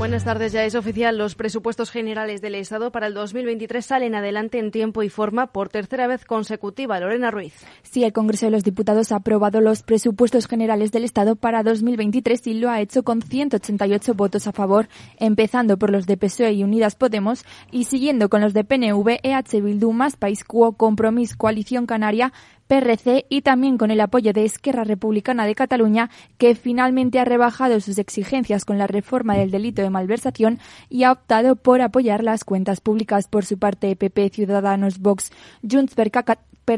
Buenas tardes, ya es oficial. Los presupuestos generales del Estado para el 2023 salen adelante en tiempo y forma por tercera vez consecutiva. Lorena Ruiz. Sí, el Congreso de los Diputados ha aprobado los presupuestos generales del Estado para 2023 y lo ha hecho con 188 votos a favor, empezando por los de PSOE y Unidas Podemos y siguiendo con los de PNV, EH Bildu, Más País Quo, Compromís, Coalición Canaria, PRC y también con el apoyo de Esquerra Republicana de Cataluña, que finalmente ha rebajado sus exigencias con la reforma del delito de malversación y ha optado por apoyar las cuentas públicas. Por su parte, PP, Ciudadanos, Vox, Junts per,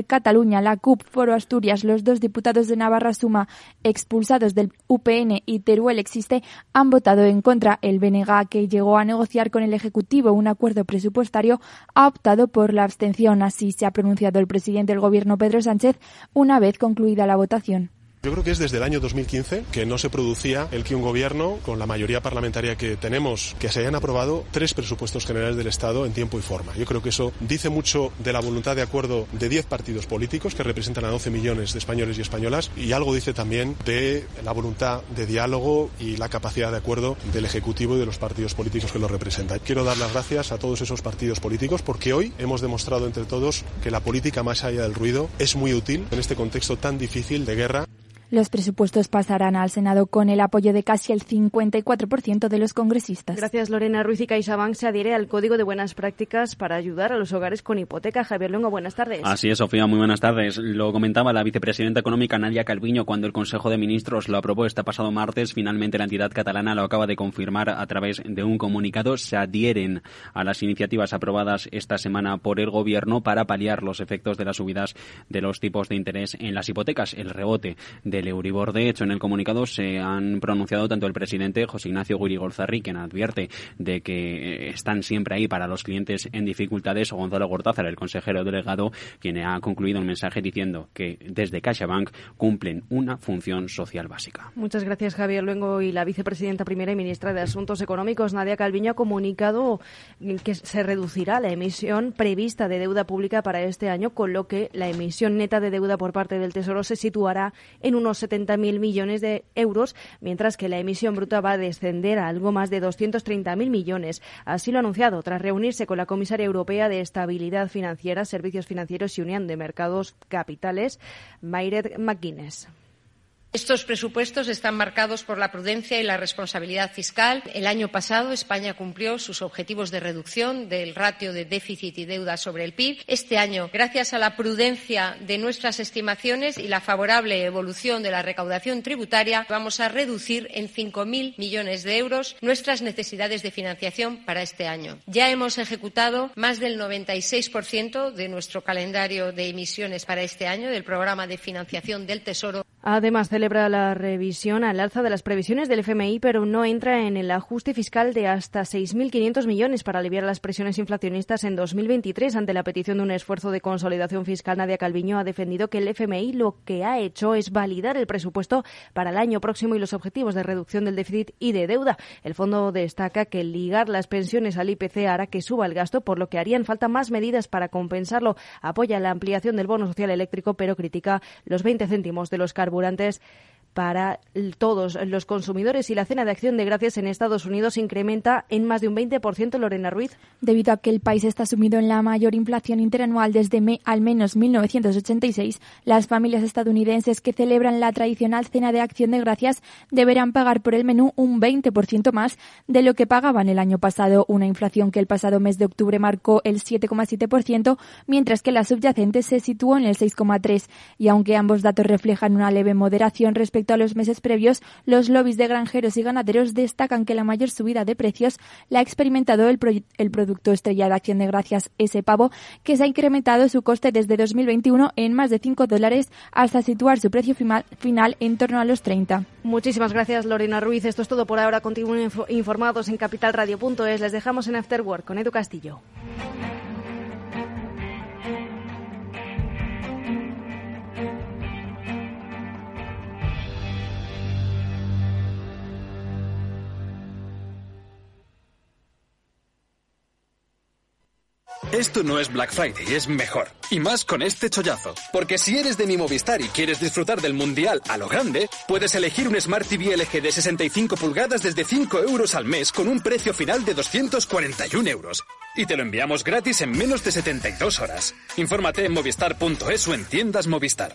Cataluña, la CUP, Foro Asturias, los dos diputados de Navarra Suma expulsados del UPN y Teruel Existe han votado en contra. El BNG, que llegó a negociar con el Ejecutivo un acuerdo presupuestario, ha optado por la abstención. Así se ha pronunciado el presidente del Gobierno, Pedro Sánchez, una vez concluida la votación. Yo creo que es desde el año 2015 que no se producía el que un gobierno, con la mayoría parlamentaria que tenemos, que se hayan aprobado tres presupuestos generales del Estado en tiempo y forma. Yo creo que eso dice mucho de la voluntad de acuerdo de 10 partidos políticos que representan a 12 millones de españoles y españolas y algo dice también de la voluntad de diálogo y la capacidad de acuerdo del Ejecutivo y de los partidos políticos que lo representan. Quiero dar las gracias a todos esos partidos políticos porque hoy hemos demostrado entre todos que la política más allá del ruido es muy útil en este contexto tan difícil de guerra. Los presupuestos pasarán al Senado con el apoyo de casi el 54% de los congresistas. Gracias, Lorena Ruiz y CaixaBank se adhiere al Código de Buenas Prácticas para ayudar a los hogares con hipoteca. Javier Luengo, buenas tardes. Así es, Sofía, muy buenas tardes. Lo comentaba la vicepresidenta económica Nadia Calviño cuando el Consejo de Ministros lo aprobó este pasado martes. Finalmente la entidad catalana lo acaba de confirmar a través de un comunicado. Se adhieren a las iniciativas aprobadas esta semana por el Gobierno para paliar los efectos de las subidas de los tipos de interés en las hipotecas, el rebote de el Euribor. De hecho, en el comunicado se han pronunciado tanto el presidente José Ignacio Gurigolzarri, quien advierte de que eh, están siempre ahí para los clientes en dificultades, o Gonzalo Gortázar, el consejero delegado, quien ha concluido un mensaje diciendo que desde CaixaBank cumplen una función social básica. Muchas gracias, Javier Luengo. Y la vicepresidenta primera y ministra de Asuntos Económicos, Nadia Calviño, ha comunicado que se reducirá la emisión prevista de deuda pública para este año, con lo que la emisión neta de deuda por parte del Tesoro se situará en unos 70.000 millones de euros, mientras que la emisión bruta va a descender a algo más de 230.000 millones. Así lo ha anunciado tras reunirse con la comisaria europea de Estabilidad Financiera, Servicios Financieros y Unión de Mercados Capitales, Mayred McGuinness. Estos presupuestos están marcados por la prudencia y la responsabilidad fiscal. El año pasado España cumplió sus objetivos de reducción del ratio de déficit y deuda sobre el PIB. Este año, gracias a la prudencia de nuestras estimaciones y la favorable evolución de la recaudación tributaria, vamos a reducir en 5.000 millones de euros nuestras necesidades de financiación para este año. Ya hemos ejecutado más del 96% de nuestro calendario de emisiones para este año del programa de financiación del Tesoro. Además, celebra la revisión al alza de las previsiones del FMI, pero no entra en el ajuste fiscal de hasta 6.500 millones para aliviar las presiones inflacionistas en 2023. Ante la petición de un esfuerzo de consolidación fiscal, Nadia Calviño ha defendido que el FMI lo que ha hecho es validar el presupuesto para el año próximo y los objetivos de reducción del déficit y de deuda. El fondo destaca que ligar las pensiones al IPC hará que suba el gasto, por lo que harían falta más medidas para compensarlo. Apoya la ampliación del bono social eléctrico, pero critica los 20 céntimos de los carburantes para todos los consumidores y la cena de acción de gracias en Estados Unidos incrementa en más de un 20%, Lorena Ruiz. Debido a que el país está sumido en la mayor inflación interanual desde al menos 1986, las familias estadounidenses que celebran la tradicional cena de acción de gracias deberán pagar por el menú un 20% más de lo que pagaban el año pasado, una inflación que el pasado mes de octubre marcó el 7,7%, mientras que la subyacente se situó en el 6,3%. Y aunque ambos datos reflejan una leve moderación respecto respecto a los meses previos, los lobbies de granjeros y ganaderos destacan que la mayor subida de precios la ha experimentado el, el producto estrella de acción de gracias, ese pavo, que se ha incrementado su coste desde 2021 en más de 5 dólares hasta situar su precio final en torno a los 30. Muchísimas gracias, Lorena Ruiz. Esto es todo por ahora. Continúen informados en capitalradio.es. Les dejamos en Afterwork con Edu Castillo. Esto no es Black Friday, es mejor. Y más con este chollazo. Porque si eres de mi Movistar y quieres disfrutar del Mundial a lo grande, puedes elegir un Smart TV LG de 65 pulgadas desde 5 euros al mes con un precio final de 241 euros. Y te lo enviamos gratis en menos de 72 horas. Infórmate en movistar.es o en tiendas Movistar.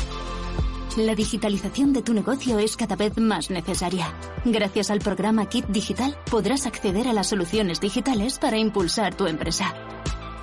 La digitalización de tu negocio es cada vez más necesaria. Gracias al programa Kit Digital podrás acceder a las soluciones digitales para impulsar tu empresa.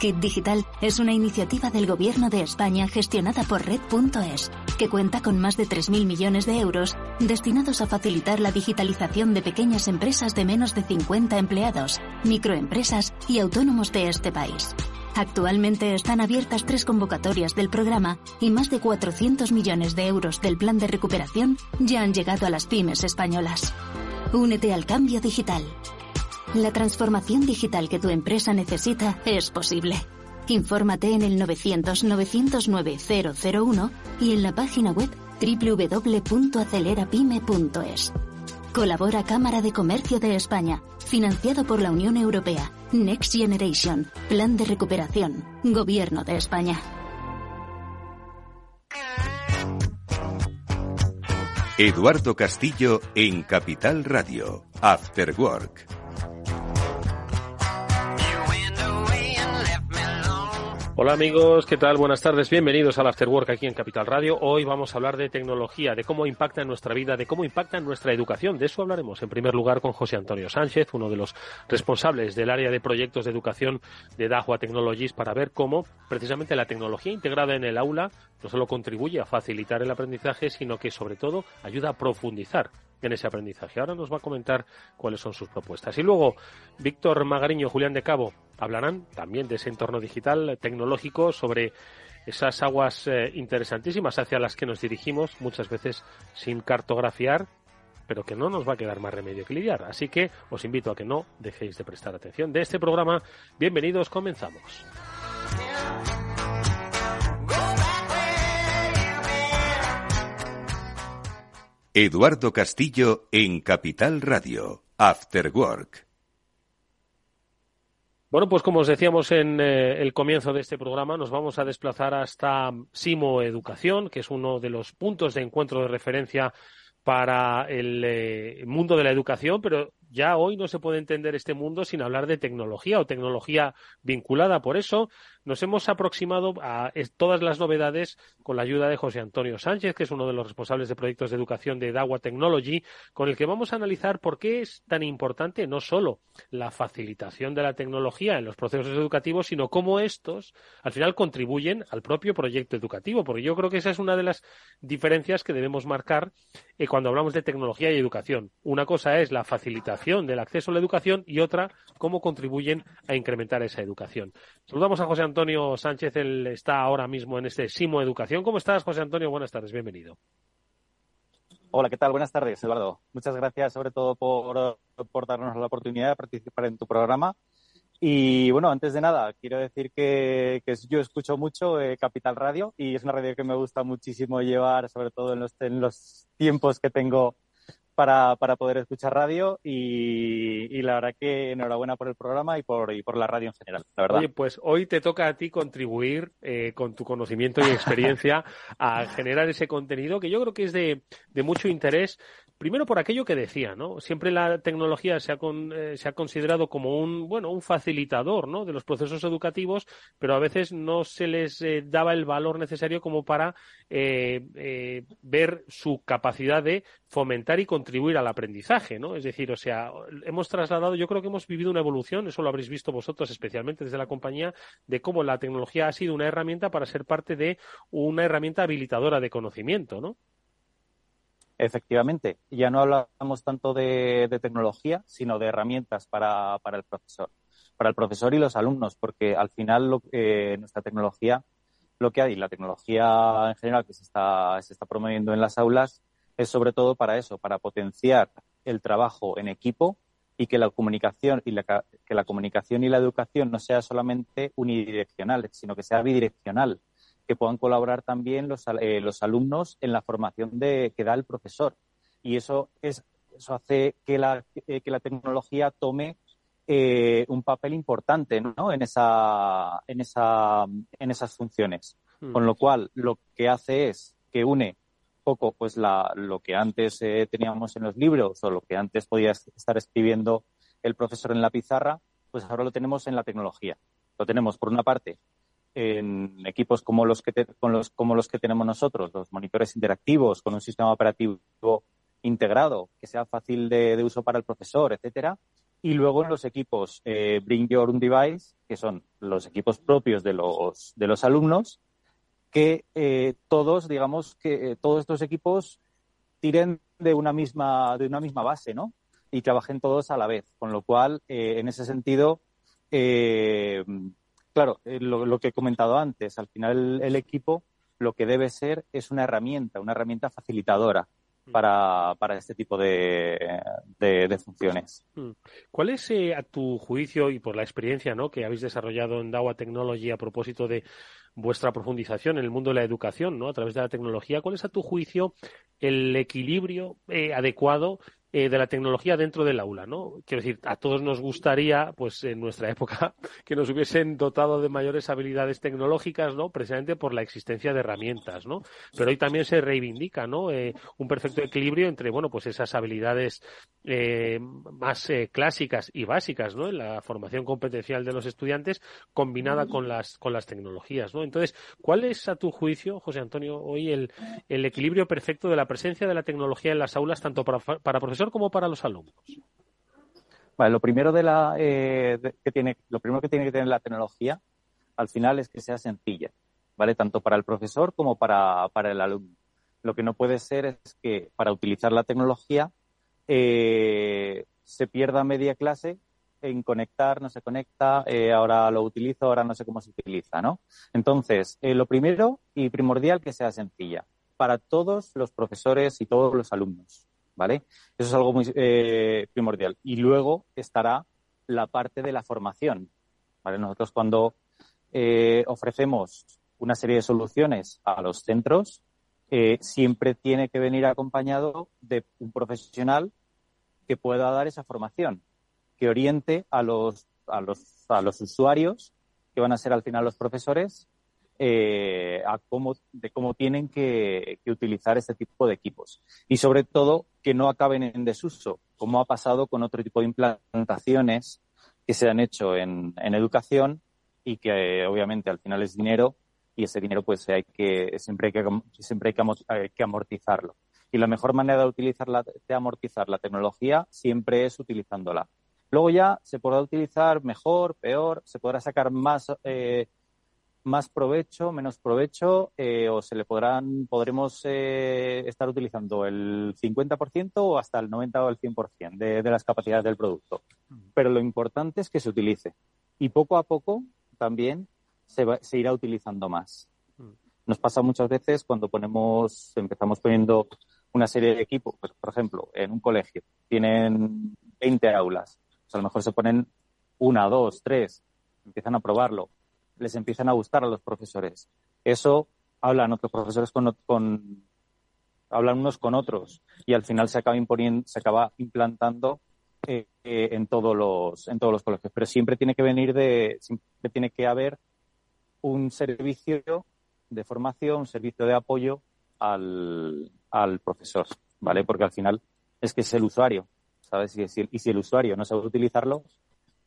Kit Digital es una iniciativa del Gobierno de España gestionada por Red.es, que cuenta con más de 3.000 millones de euros destinados a facilitar la digitalización de pequeñas empresas de menos de 50 empleados, microempresas y autónomos de este país. Actualmente están abiertas tres convocatorias del programa y más de 400 millones de euros del plan de recuperación ya han llegado a las pymes españolas. Únete al cambio digital. La transformación digital que tu empresa necesita es posible. Infórmate en el 900-909-001 y en la página web www.acelerapyme.es. Colabora Cámara de Comercio de España, financiado por la Unión Europea. Next Generation, Plan de Recuperación, Gobierno de España. Eduardo Castillo en Capital Radio, After Work. Hola amigos, ¿qué tal? Buenas tardes, bienvenidos al After Work aquí en Capital Radio. Hoy vamos a hablar de tecnología, de cómo impacta en nuestra vida, de cómo impacta en nuestra educación. De eso hablaremos en primer lugar con José Antonio Sánchez, uno de los responsables del área de proyectos de educación de Dahua Technologies, para ver cómo precisamente la tecnología integrada en el aula no solo contribuye a facilitar el aprendizaje, sino que sobre todo ayuda a profundizar en ese aprendizaje. Ahora nos va a comentar cuáles son sus propuestas. Y luego, Víctor Magariño, Julián de Cabo, hablarán también de ese entorno digital tecnológico sobre esas aguas eh, interesantísimas hacia las que nos dirigimos, muchas veces sin cartografiar, pero que no nos va a quedar más remedio que lidiar. Así que os invito a que no dejéis de prestar atención de este programa. Bienvenidos, comenzamos. Eduardo Castillo en Capital Radio, After Work. Bueno, pues como os decíamos en eh, el comienzo de este programa, nos vamos a desplazar hasta Simo Educación, que es uno de los puntos de encuentro de referencia para el eh, mundo de la educación, pero ya hoy no se puede entender este mundo sin hablar de tecnología o tecnología vinculada. Por eso nos hemos aproximado a todas las novedades con la ayuda de José Antonio Sánchez, que es uno de los responsables de proyectos de educación de Dawa Technology, con el que vamos a analizar por qué es tan importante no solo la facilitación de la tecnología en los procesos educativos, sino cómo estos al final contribuyen al propio proyecto educativo, porque yo creo que esa es una de las diferencias que debemos marcar eh, cuando hablamos de tecnología y educación. Una cosa es la facilitación del acceso a la educación y otra, cómo contribuyen a incrementar esa educación. Saludamos a José Antonio Sánchez, él está ahora mismo en este Simo Educación. ¿Cómo estás, José Antonio? Buenas tardes, bienvenido. Hola, ¿qué tal? Buenas tardes, Eduardo. Muchas gracias sobre todo por, darnos la oportunidad de participar en tu programa. Y bueno, antes de nada, quiero decir que, yo escucho mucho eh, Capital Radio y es una radio que me gusta muchísimo llevar, sobre todo en los, en los tiempos que tengo para, para poder escuchar radio y, la verdad que enhorabuena por el programa y por, y por la radio en general, la verdad. Oye, pues hoy te toca a ti contribuir eh, con tu conocimiento y experiencia a generar ese contenido que yo creo que es de, de mucho interés primero por aquello que decía, ¿no? Siempre la tecnología se ha, eh, se ha considerado como un, bueno, un facilitador, ¿no? De los procesos educativos, pero a veces no se les eh, daba el valor necesario como para eh, ver su capacidad de fomentar y contribuir al aprendizaje, ¿no? Es decir, o sea, hemos trasladado, yo creo que hemos vivido una evolución, eso lo habréis visto vosotros especialmente desde la compañía, de cómo la tecnología ha sido una herramienta para ser parte de una herramienta habilitadora de conocimiento, ¿no? Efectivamente, ya no hablamos tanto de, tecnología, sino de herramientas para, el profesor, para el profesor y los alumnos, porque al final lo, nuestra tecnología, lo que hay, la tecnología en general que se está, se está promoviendo en las aulas, es sobre todo para eso, para potenciar el trabajo en equipo y que la comunicación y la, que la comunicación y la educación no sea solamente unidireccional, sino que sea bidireccional, que puedan colaborar también los, eh, los alumnos en la formación de, que da el profesor. Y eso es eso hace que la, eh, que la tecnología tome eh, un papel importante ¿no? en, esa, en, esa, en esas funciones. Hmm. Con lo cual, lo que hace es que une poco pues la, lo que antes eh, teníamos en los libros o lo que antes podía estar escribiendo el profesor en la pizarra, pues ahora lo tenemos en la tecnología. Lo tenemos, por una parte, en equipos como los que, con los, como los que tenemos nosotros, los monitores interactivos, con un sistema operativo integrado, que sea fácil de, uso para el profesor, etcétera. Y luego en los equipos eh, Bring Your Own Device, que son los equipos propios de los, de los alumnos, que eh, todos, digamos, que eh, todos estos equipos tiren de una misma, de una misma base, ¿no? Y trabajen todos a la vez. Con lo cual, eh, en ese sentido, claro, lo, que he comentado antes, al final el, equipo lo que debe ser es una herramienta, una herramienta facilitadora mm. para, para este tipo de, de, funciones. Mm. ¿Cuál es, a tu juicio y por la experiencia ¿no? que habéis desarrollado en Dawa Technology a propósito de vuestra profundización en el mundo de la educación, ¿no? A través de la tecnología. ¿Cuál es, a tu juicio, el equilibrio eh, adecuado eh, de la tecnología dentro del aula, ¿no? Quiero decir, a todos nos gustaría, pues en nuestra época, que nos hubiesen dotado de mayores habilidades tecnológicas, ¿no? Precisamente por la existencia de herramientas, ¿no? Pero hoy también se reivindica, ¿no? Eh, un perfecto equilibrio entre, bueno, pues esas habilidades eh, más clásicas y básicas, ¿no? En la formación competencial de los estudiantes combinada con las con las tecnologías, ¿no? Entonces, ¿cuál es a tu juicio, José Antonio, hoy el, el equilibrio perfecto de la presencia de la tecnología en las aulas tanto para, para profesores como para los alumnos? lo primero de la eh, que tiene, lo primero que tiene que tener la tecnología al final es que sea sencilla, ¿vale? Tanto para el profesor como para, el alumno. Lo que no puede ser es que para utilizar la tecnología eh, se pierda media clase en conectar, no se conecta, eh, ahora lo utilizo, ahora no sé cómo se utiliza, ¿no? Entonces, lo primero y primordial que sea sencilla para todos los profesores y todos los alumnos. ¿vale? Eso es algo muy eh, primordial. Y luego estará la parte de la formación, ¿vale? Nosotros cuando eh, ofrecemos una serie de soluciones a los centros, eh, siempre tiene que venir acompañado de un profesional que pueda dar esa formación, que oriente a los, a los, a los usuarios, que van a ser al final los profesores, eh, a cómo, de cómo tienen que, utilizar este tipo de equipos. Y sobre todo, que no acaben en desuso, como ha pasado con otro tipo de implantaciones que se han hecho en, educación y que obviamente al final es dinero y ese dinero pues hay que siempre hay que siempre hay que, amortizarlo. Y la mejor manera de utilizar de amortizar la tecnología siempre es utilizándola. Luego ya se podrá utilizar mejor, peor, se podrá sacar más eh, más provecho, menos provecho, eh, o se le podrán, podremos eh, estar utilizando el 50% o hasta el 90 o el 100% de, de las capacidades del producto. Pero lo importante es que se utilice. Y poco a poco también se, se irá utilizando más. Nos pasa muchas veces cuando ponemos, empezamos poniendo una serie de equipos, pues, por ejemplo, en un colegio, tienen 20 aulas, pues a lo mejor se ponen una, dos, tres, empiezan a probarlo, les empiezan a gustar a los profesores. Eso hablan otros profesores con, con hablan unos con otros y al final se acaba imponiendo, se acaba implantando eh, eh, en todos los en todos los colegios. Pero siempre tiene que venir de siempre tiene que haber un servicio de formación, un servicio de apoyo al, al profesor, ¿vale? Porque al final es que es el usuario, ¿sabes? Y si, y si el usuario no sabe utilizarlo,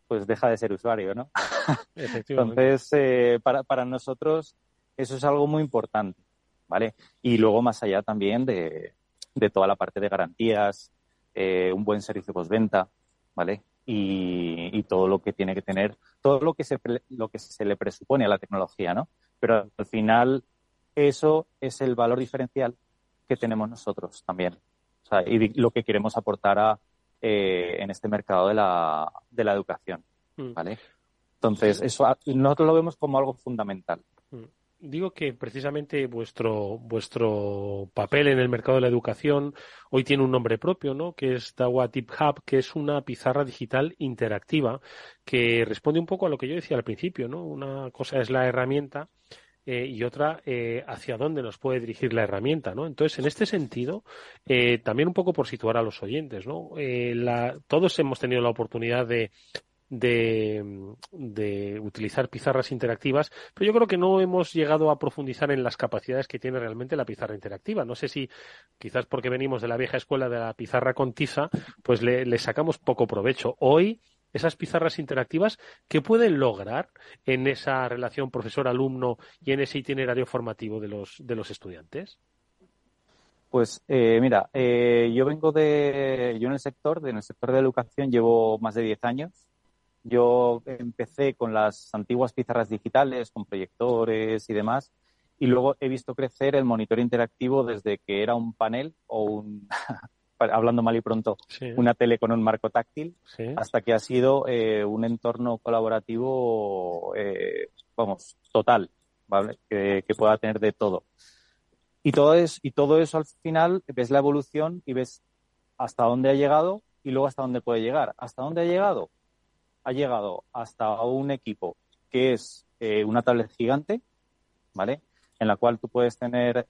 pues deja de ser usuario, ¿no? Entonces, eh, para, para nosotros eso es algo muy importante, ¿vale? Y luego más allá también de, de toda la parte de garantías, eh, un buen servicio postventa, ¿vale? Y, y, todo lo que tiene que tener, todo lo que se lo que se le presupone a la tecnología, ¿no? Pero al final eso es el valor diferencial que tenemos nosotros también. O sea, y lo que queremos aportar a, eh, en este mercado de la, de la educación. Mm. ¿vale? Entonces, eso nosotros lo vemos como algo fundamental. Mm. digo que precisamente vuestro, vuestro papel en el mercado de la educación hoy tiene un nombre propio, ¿no? Que es Dawa Tip Hub, que es una pizarra digital interactiva que responde un poco a lo que yo decía al principio, ¿no? Una cosa es la herramienta eh, y otra eh, hacia dónde nos puede dirigir la herramienta, ¿no? Entonces, en este sentido, eh, también un poco por situar a los oyentes, ¿no? Todos hemos tenido la oportunidad de, utilizar pizarras interactivas, pero yo creo que no hemos llegado a profundizar en las capacidades que tiene realmente la pizarra interactiva. No sé si quizás porque venimos de la vieja escuela de la pizarra con tiza, pues le sacamos poco provecho. Hoy esas pizarras interactivas, ¿qué pueden lograr en esa relación profesor-alumno y en ese itinerario formativo de los, de los estudiantes? Pues eh, mira, eh, yo vengo de, yo en el sector, en el sector de educación llevo más de 10 años. Yo empecé con las antiguas pizarras digitales, con proyectores y demás, y luego he visto crecer el monitor interactivo desde que era un panel o un, hablando mal y pronto, una tele con un marco táctil, hasta que ha sido eh, un entorno colaborativo, eh, vamos, total, ¿vale? Que, pueda tener de todo. Y todo, es, y todo eso al final ves la evolución y ves hasta dónde ha llegado y luego hasta dónde puede llegar. ¿Hasta dónde ha llegado? Ha llegado hasta un equipo que es eh, una tablet gigante, ¿vale? En la cual tú puedes tener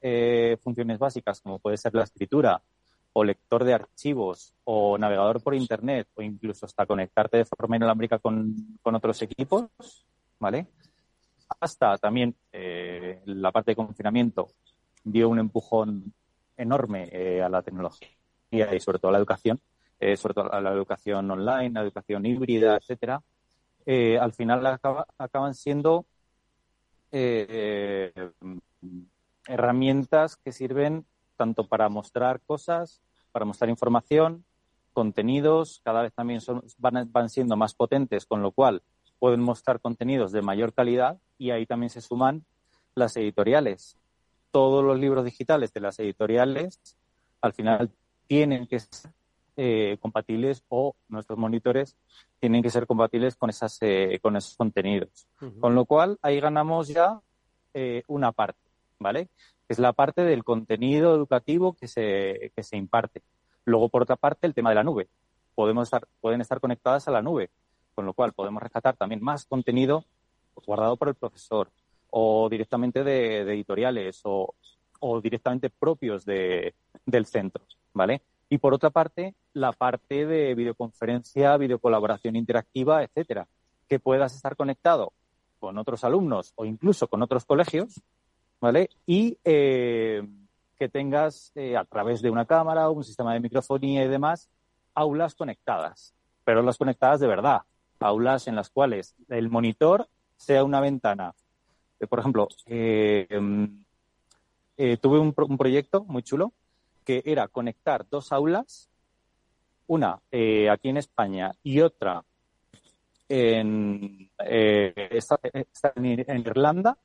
funciones básicas como puede ser la escritura, o lector de archivos o navegador por internet o incluso hasta conectarte de forma inalámbrica con, otros equipos, ¿vale? Hasta también eh, la parte de confinamiento dio un empujón enorme eh, a la tecnología y sobre todo a la educación, eh, sobre todo a la educación online, la educación híbrida, etcétera. al final acaban siendo herramientas que sirven tanto para mostrar cosas, para mostrar información, contenidos, cada vez también son, van, van siendo más potentes, con lo cual pueden mostrar contenidos de mayor calidad y ahí también se suman las editoriales. Todos los libros digitales de las editoriales al final tienen que ser eh, compatibles o nuestros monitores tienen que ser compatibles con, esas, eh, con esos contenidos. Con lo cual ahí ganamos ya eh, una parte, ¿vale? es la parte del contenido educativo que se, que se imparte. Luego, por otra parte, el tema de la nube. Podemos estar, pueden estar conectadas a la nube, con lo cual podemos rescatar también más contenido guardado por el profesor o directamente de, editoriales o, o, directamente propios de, del centro, ¿vale? Y por otra parte, la parte de videoconferencia, videocolaboración interactiva, etcétera, que puedas estar conectado con otros alumnos o incluso con otros colegios ¿vale? Y eh, que tengas eh, a través de una cámara, un sistema de microfonía y demás, aulas conectadas, pero aulas conectadas de verdad, aulas en las cuales el monitor sea una ventana. Eh, por ejemplo, em, tuve un, proyecto muy chulo que era conectar dos aulas, una aquí en España y otra en, en Irlanda,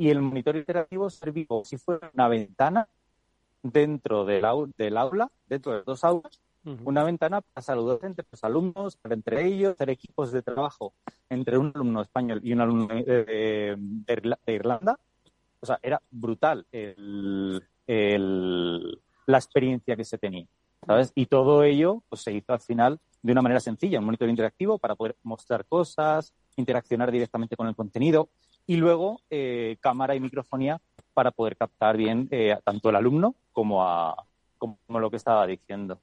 y el monitor interactivo servía si fuera una ventana dentro del, del aula, dentro de dos aulas, una ventana para saludar entre los alumnos, entre ellos, hacer equipos de trabajo entre un alumno español y un alumno de, Irlanda. O sea, era brutal el, la experiencia que se tenía, ¿sabes? Y todo ello pues, se hizo al final de una manera sencilla, un monitor interactivo para poder mostrar cosas, interaccionar directamente con el contenido y luego eh, cámara y microfonía para poder captar bien eh, tanto el alumno como, a, como lo que estaba diciendo.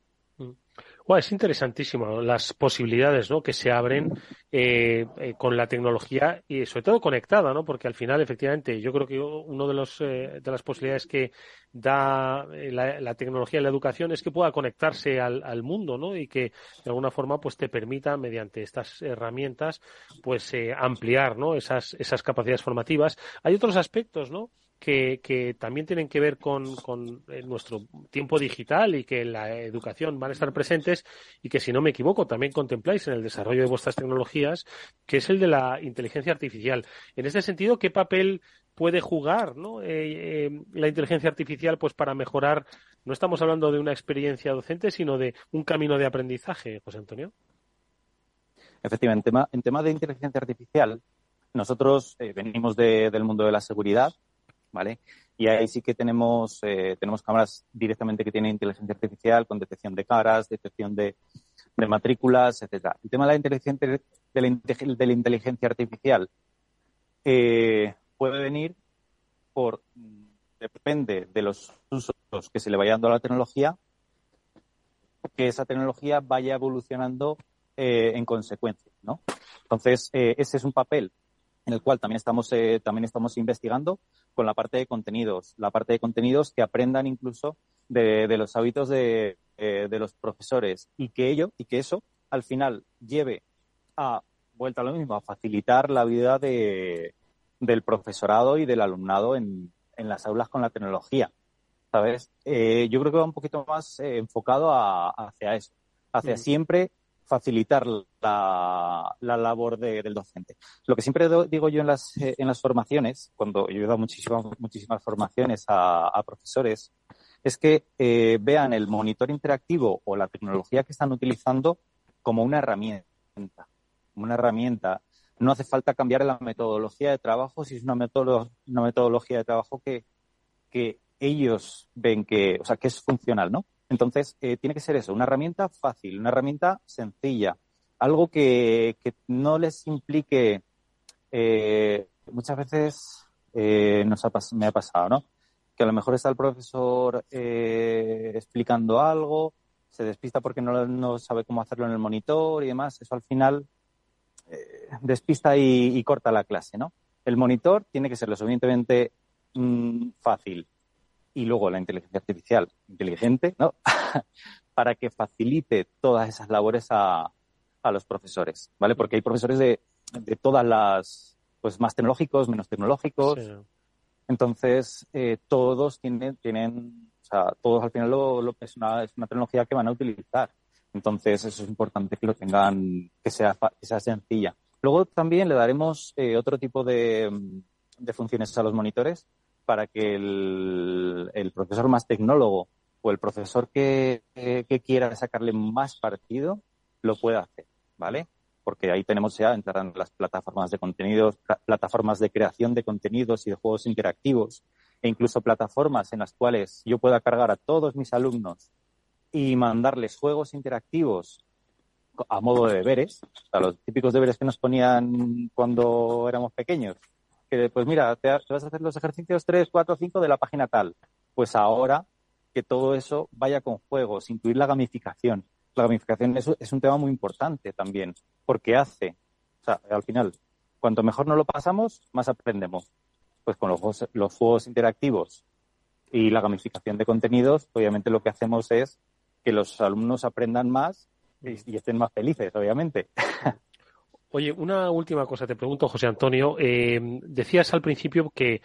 Mm. es interesantísimo las posibilidades ¿no? que se abren eh, eh, con la tecnología y sobre todo conectada, ¿no? porque al final, efectivamente, yo creo que uno de, los, eh, de las posibilidades que da la, tecnología en la educación es que pueda conectarse al, al, mundo ¿no? y que de alguna forma pues te permita, mediante estas herramientas, pues ampliar ¿no? esas, esas capacidades formativas. Hay otros aspectos, ¿no? Que, también tienen que ver con, eh, nuestro tiempo digital y que en la educación van a estar presentes y que, si no me equivoco, también contempláis en el desarrollo de vuestras tecnologías, que es el de la inteligencia artificial. En este sentido, ¿qué papel puede jugar ¿no? Eh, eh, la inteligencia artificial pues para mejorar? No estamos hablando de una experiencia docente, sino de un camino de aprendizaje, José Antonio. Efectivamente, en tema, de inteligencia artificial, nosotros venimos del mundo de la seguridad ¿vale? Y ahí sí que tenemos, eh, tenemos cámaras directamente que tienen inteligencia artificial con detección de caras, detección de, matrículas, etcétera. El tema de la inteligencia, de la, de la inteligencia artificial eh, puede venir por, depende de los usos que se le vaya dando a la tecnología, que esa tecnología vaya evolucionando eh, en consecuencia, ¿no? Entonces, eh, ese es un papel en el cual también estamos, eh, también estamos investigando con la parte de contenidos, la parte de contenidos que aprendan incluso de, de los hábitos de, eh, de los profesores y que ello y que eso al final lleve a vuelta a lo mismo, a facilitar la vida de, del profesorado y del alumnado en, en las aulas con la tecnología. ¿Sabes? Eh, yo creo que va un poquito más eh, enfocado a, hacia eso, hacia mm. siempre facilitar la, la labor de, del docente. Lo que siempre digo yo en las, eh, en las formaciones, cuando yo he dado muchísimas, muchísimas formaciones a, profesores, es que eh, vean el monitor interactivo o la tecnología que están utilizando como una herramienta, una herramienta. No hace falta cambiar la metodología de trabajo si es una, una metodología de trabajo que, que ellos ven que, o sea, que es funcional, ¿no? Entonces, eh, tiene que ser eso, una herramienta fácil, una herramienta sencilla, algo que, que no les implique, eh, muchas veces eh, nos ha, me ha pasado, ¿no? Que a lo mejor está el profesor eh, explicando algo, se despista porque no, sabe cómo hacerlo en el monitor y demás, eso al final eh, despista y, corta la clase, ¿no? El monitor tiene que ser lo suficientemente mmm, fácil, y luego la inteligencia artificial inteligente, ¿no? para que facilite todas esas labores a, a, los profesores, ¿vale? Porque hay profesores de, de todas las, pues más tecnológicos, menos tecnológicos. Sí. Entonces, eh, todos tienen, tienen, o sea, todos al final lo, lo, es, una, es una tecnología que van a utilizar. Entonces, eso es importante que lo tengan, que sea, que sea sencilla. Luego también le daremos eh, otro tipo de, de funciones a los monitores, para que el, profesor más tecnólogo o el profesor que, que, quiera sacarle más partido lo pueda hacer, ¿vale? Porque ahí tenemos ya, entrarán las plataformas de contenidos, plataformas de creación de contenidos y de juegos interactivos, e incluso plataformas en las cuales yo pueda cargar a todos mis alumnos y mandarles juegos interactivos a modo de deberes, o sea, los típicos deberes que nos ponían cuando éramos pequeños, que pues mira, te, vas a hacer los ejercicios 3, 4, 5 de la página tal. Pues ahora que todo eso vaya con juegos, incluir la gamificación. La gamificación es, es un tema muy importante también, porque hace, o sea, al final, cuanto mejor nos lo pasamos, más aprendemos. Pues con los juegos, los juegos interactivos y la gamificación de contenidos, obviamente lo que hacemos es que los alumnos aprendan más y estén más felices, obviamente. Oye, una última cosa te pregunto, José Antonio. Eh, decías al principio que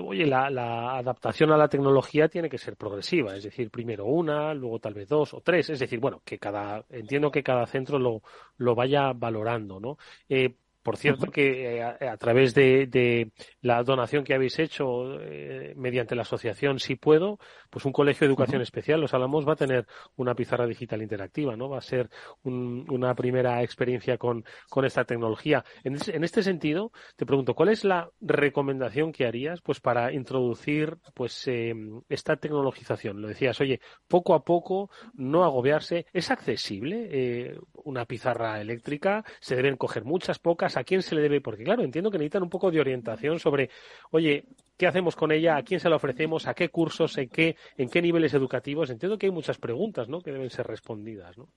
oye, la, adaptación a la tecnología tiene que ser progresiva, es decir, primero una, luego tal vez dos o tres, es decir, bueno, que cada, entiendo que cada centro lo, lo vaya valorando, ¿no? Eh, por cierto, que eh, a, a, través de, de, la donación que habéis hecho eh, mediante la asociación Si Puedo, pues un colegio de educación uh -huh. especial, Los Álamos, va a tener una pizarra digital interactiva, ¿no? Va a ser un, una primera experiencia con, con esta tecnología. En, en, este sentido, te pregunto, ¿cuál es la recomendación que harías pues para introducir pues eh, esta tecnologización? Lo decías, oye, poco a poco, no agobiarse. ¿Es accesible eh, una pizarra eléctrica? ¿Se deben coger muchas, pocas? ¿A quién se le debe? Porque claro, entiendo que necesitan un poco de orientación sobre, oye, ¿qué hacemos con ella? ¿A quién se la ofrecemos? ¿A qué cursos? ¿En qué, en qué niveles educativos? Entiendo que hay muchas preguntas, ¿no? Que deben ser respondidas, ¿no?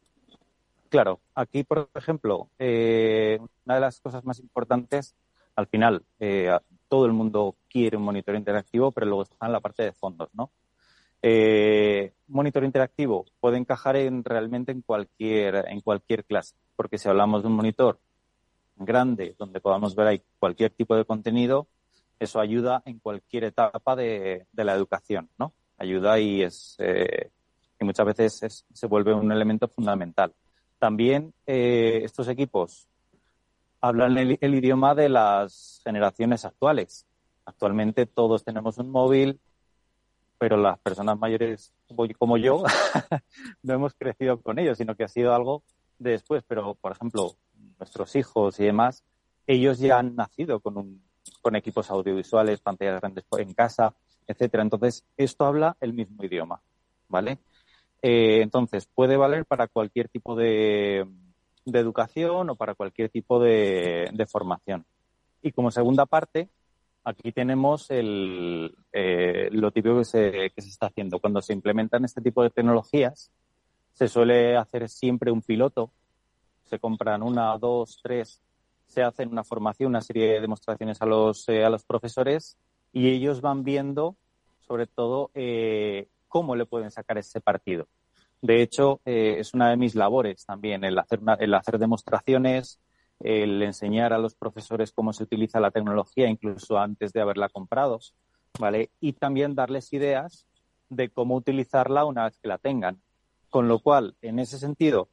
Claro, aquí, por ejemplo, eh, una de las cosas más importantes, al final, eh, todo el mundo quiere un monitor interactivo, pero luego está en la parte de fondos, ¿no? Eh, monitor interactivo puede encajar en, realmente en cualquier, en cualquier clase, porque si hablamos de un monitor grande donde podamos ver ahí cualquier tipo de contenido, eso ayuda en cualquier etapa de, de la educación, ¿no? Ayuda y es eh, y muchas veces es, se vuelve un elemento fundamental. También eh, estos equipos hablan el, el, idioma de las generaciones actuales. Actualmente todos tenemos un móvil, pero las personas mayores como yo no hemos crecido con ellos, sino que ha sido algo de después. Pero, por ejemplo, nuestros hijos y demás, ellos ya han nacido con un, con equipos audiovisuales, pantallas grandes en casa, etcétera. Entonces, esto habla el mismo idioma, ¿vale? Eh, entonces, puede valer para cualquier tipo de, educación o para cualquier tipo de, formación. Y como segunda parte, aquí tenemos el, eh, lo típico que se está haciendo. Cuando se implementan este tipo de tecnologías, se suele hacer siempre un piloto. Se compran una, dos, tres, se hacen una formación, una serie de demostraciones a los, eh, a los profesores y ellos van viendo, sobre todo, cómo le pueden sacar ese partido. De hecho, eh, es una de mis labores también el hacer, el hacer demostraciones, el enseñar a los profesores cómo se utiliza la tecnología incluso antes de haberla comprado, ¿vale? Y también darles ideas de cómo utilizarla una vez que la tengan. Con lo cual, en ese sentido,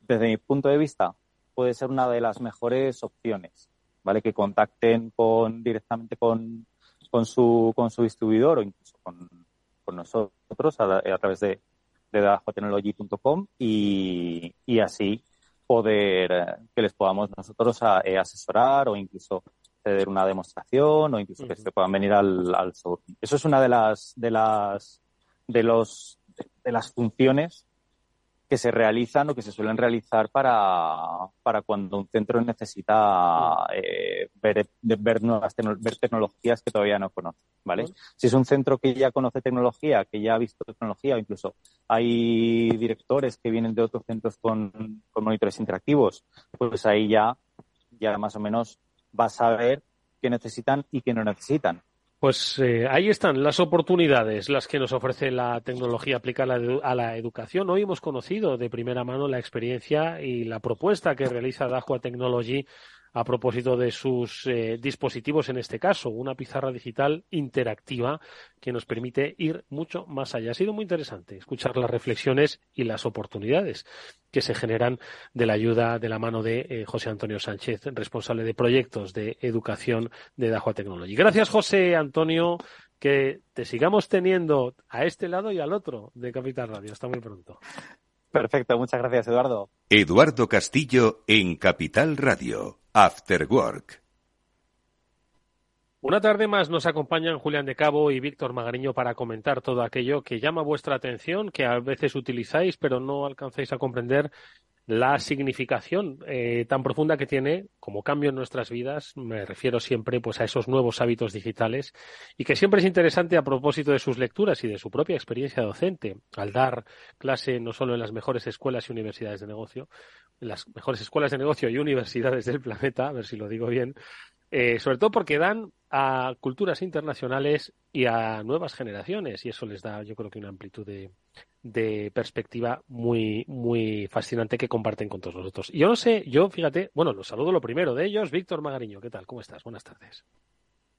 desde mi punto de vista, puede ser una de las mejores opciones, ¿vale? Que contacten con, directamente con, con, su, con su distribuidor o incluso con, con nosotros a, través de, de dajotechnology.com y, y así poder eh, que les podamos nosotros eh, asesorar o incluso ceder una demostración o incluso que se puedan venir al, al Eso es una de las de las de los de las funciones que se realizan o que se suelen realizar para, para cuando un centro necesita eh, ver, ver, nuevas ver tecnologías que todavía no conoce, ¿vale? Si es un centro que ya conoce tecnología, que ya ha visto tecnología, o incluso hay directores que vienen de otros centros con, con monitores interactivos, pues ahí ya, ya más o menos vas a ver qué necesitan y qué no necesitan. Pues eh, ahí están las oportunidades, las que nos ofrece la tecnología aplicada a la educación. Hoy hemos conocido de primera mano la experiencia y la propuesta que realiza Dahua Technology a propósito de sus eh, dispositivos, en este caso, una pizarra digital interactiva que nos permite ir mucho más allá. Ha sido muy interesante escuchar las reflexiones y las oportunidades que se generan de la ayuda de la mano de eh, José Antonio Sánchez, responsable de proyectos de educación de Dahua Technology. Gracias, José Antonio. Que te sigamos teniendo a este lado y al otro de Capital Radio. Hasta muy pronto. Perfecto, muchas gracias, Eduardo. Eduardo Castillo en Capital Radio. After Work. Una tarde más nos acompañan Julián de Cabo y Víctor Magariño para comentar todo aquello que llama vuestra atención, que a veces utilizáis pero no alcanzáis a comprender la significación eh, tan profunda que tiene como cambio en nuestras vidas. Me refiero siempre pues a esos nuevos hábitos digitales y que siempre es interesante a propósito de sus lecturas y de su propia experiencia docente al dar clase no solo en las mejores escuelas y universidades de negocio, las mejores escuelas de negocio y universidades del planeta, a ver si lo digo bien, eh, sobre todo porque dan a culturas internacionales y a nuevas generaciones y eso les da yo creo que una amplitud de, de perspectiva muy, muy fascinante que comparten con todos nosotros. Y yo no sé, yo fíjate, bueno, los saludo lo primero de ellos, Víctor Magariño, ¿qué tal? ¿Cómo estás? Buenas tardes.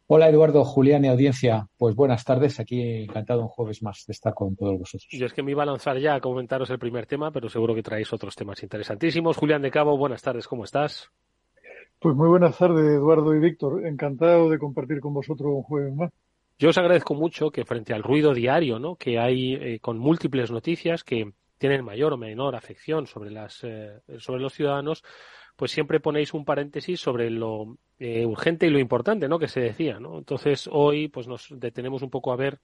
Hola Eduardo, Julián y audiencia. Pues buenas tardes, aquí encantado un jueves más de estar con todos vosotros. Yo es que me iba a lanzar ya a comentaros el primer tema, pero seguro que traéis otros temas interesantísimos. Julián de Cabo, buenas tardes, ¿cómo estás? Pues muy buenas tardes Eduardo y Víctor, encantado de compartir con vosotros un jueves más. Yo os agradezco mucho que frente al ruido diario ¿no? que hay eh, con múltiples noticias que tienen mayor o menor afección sobre, las, eh, sobre los ciudadanos, pues siempre ponéis un paréntesis sobre lo eh, urgente y lo importante ¿no? que se decía. ¿no? Entonces hoy pues nos detenemos un poco a ver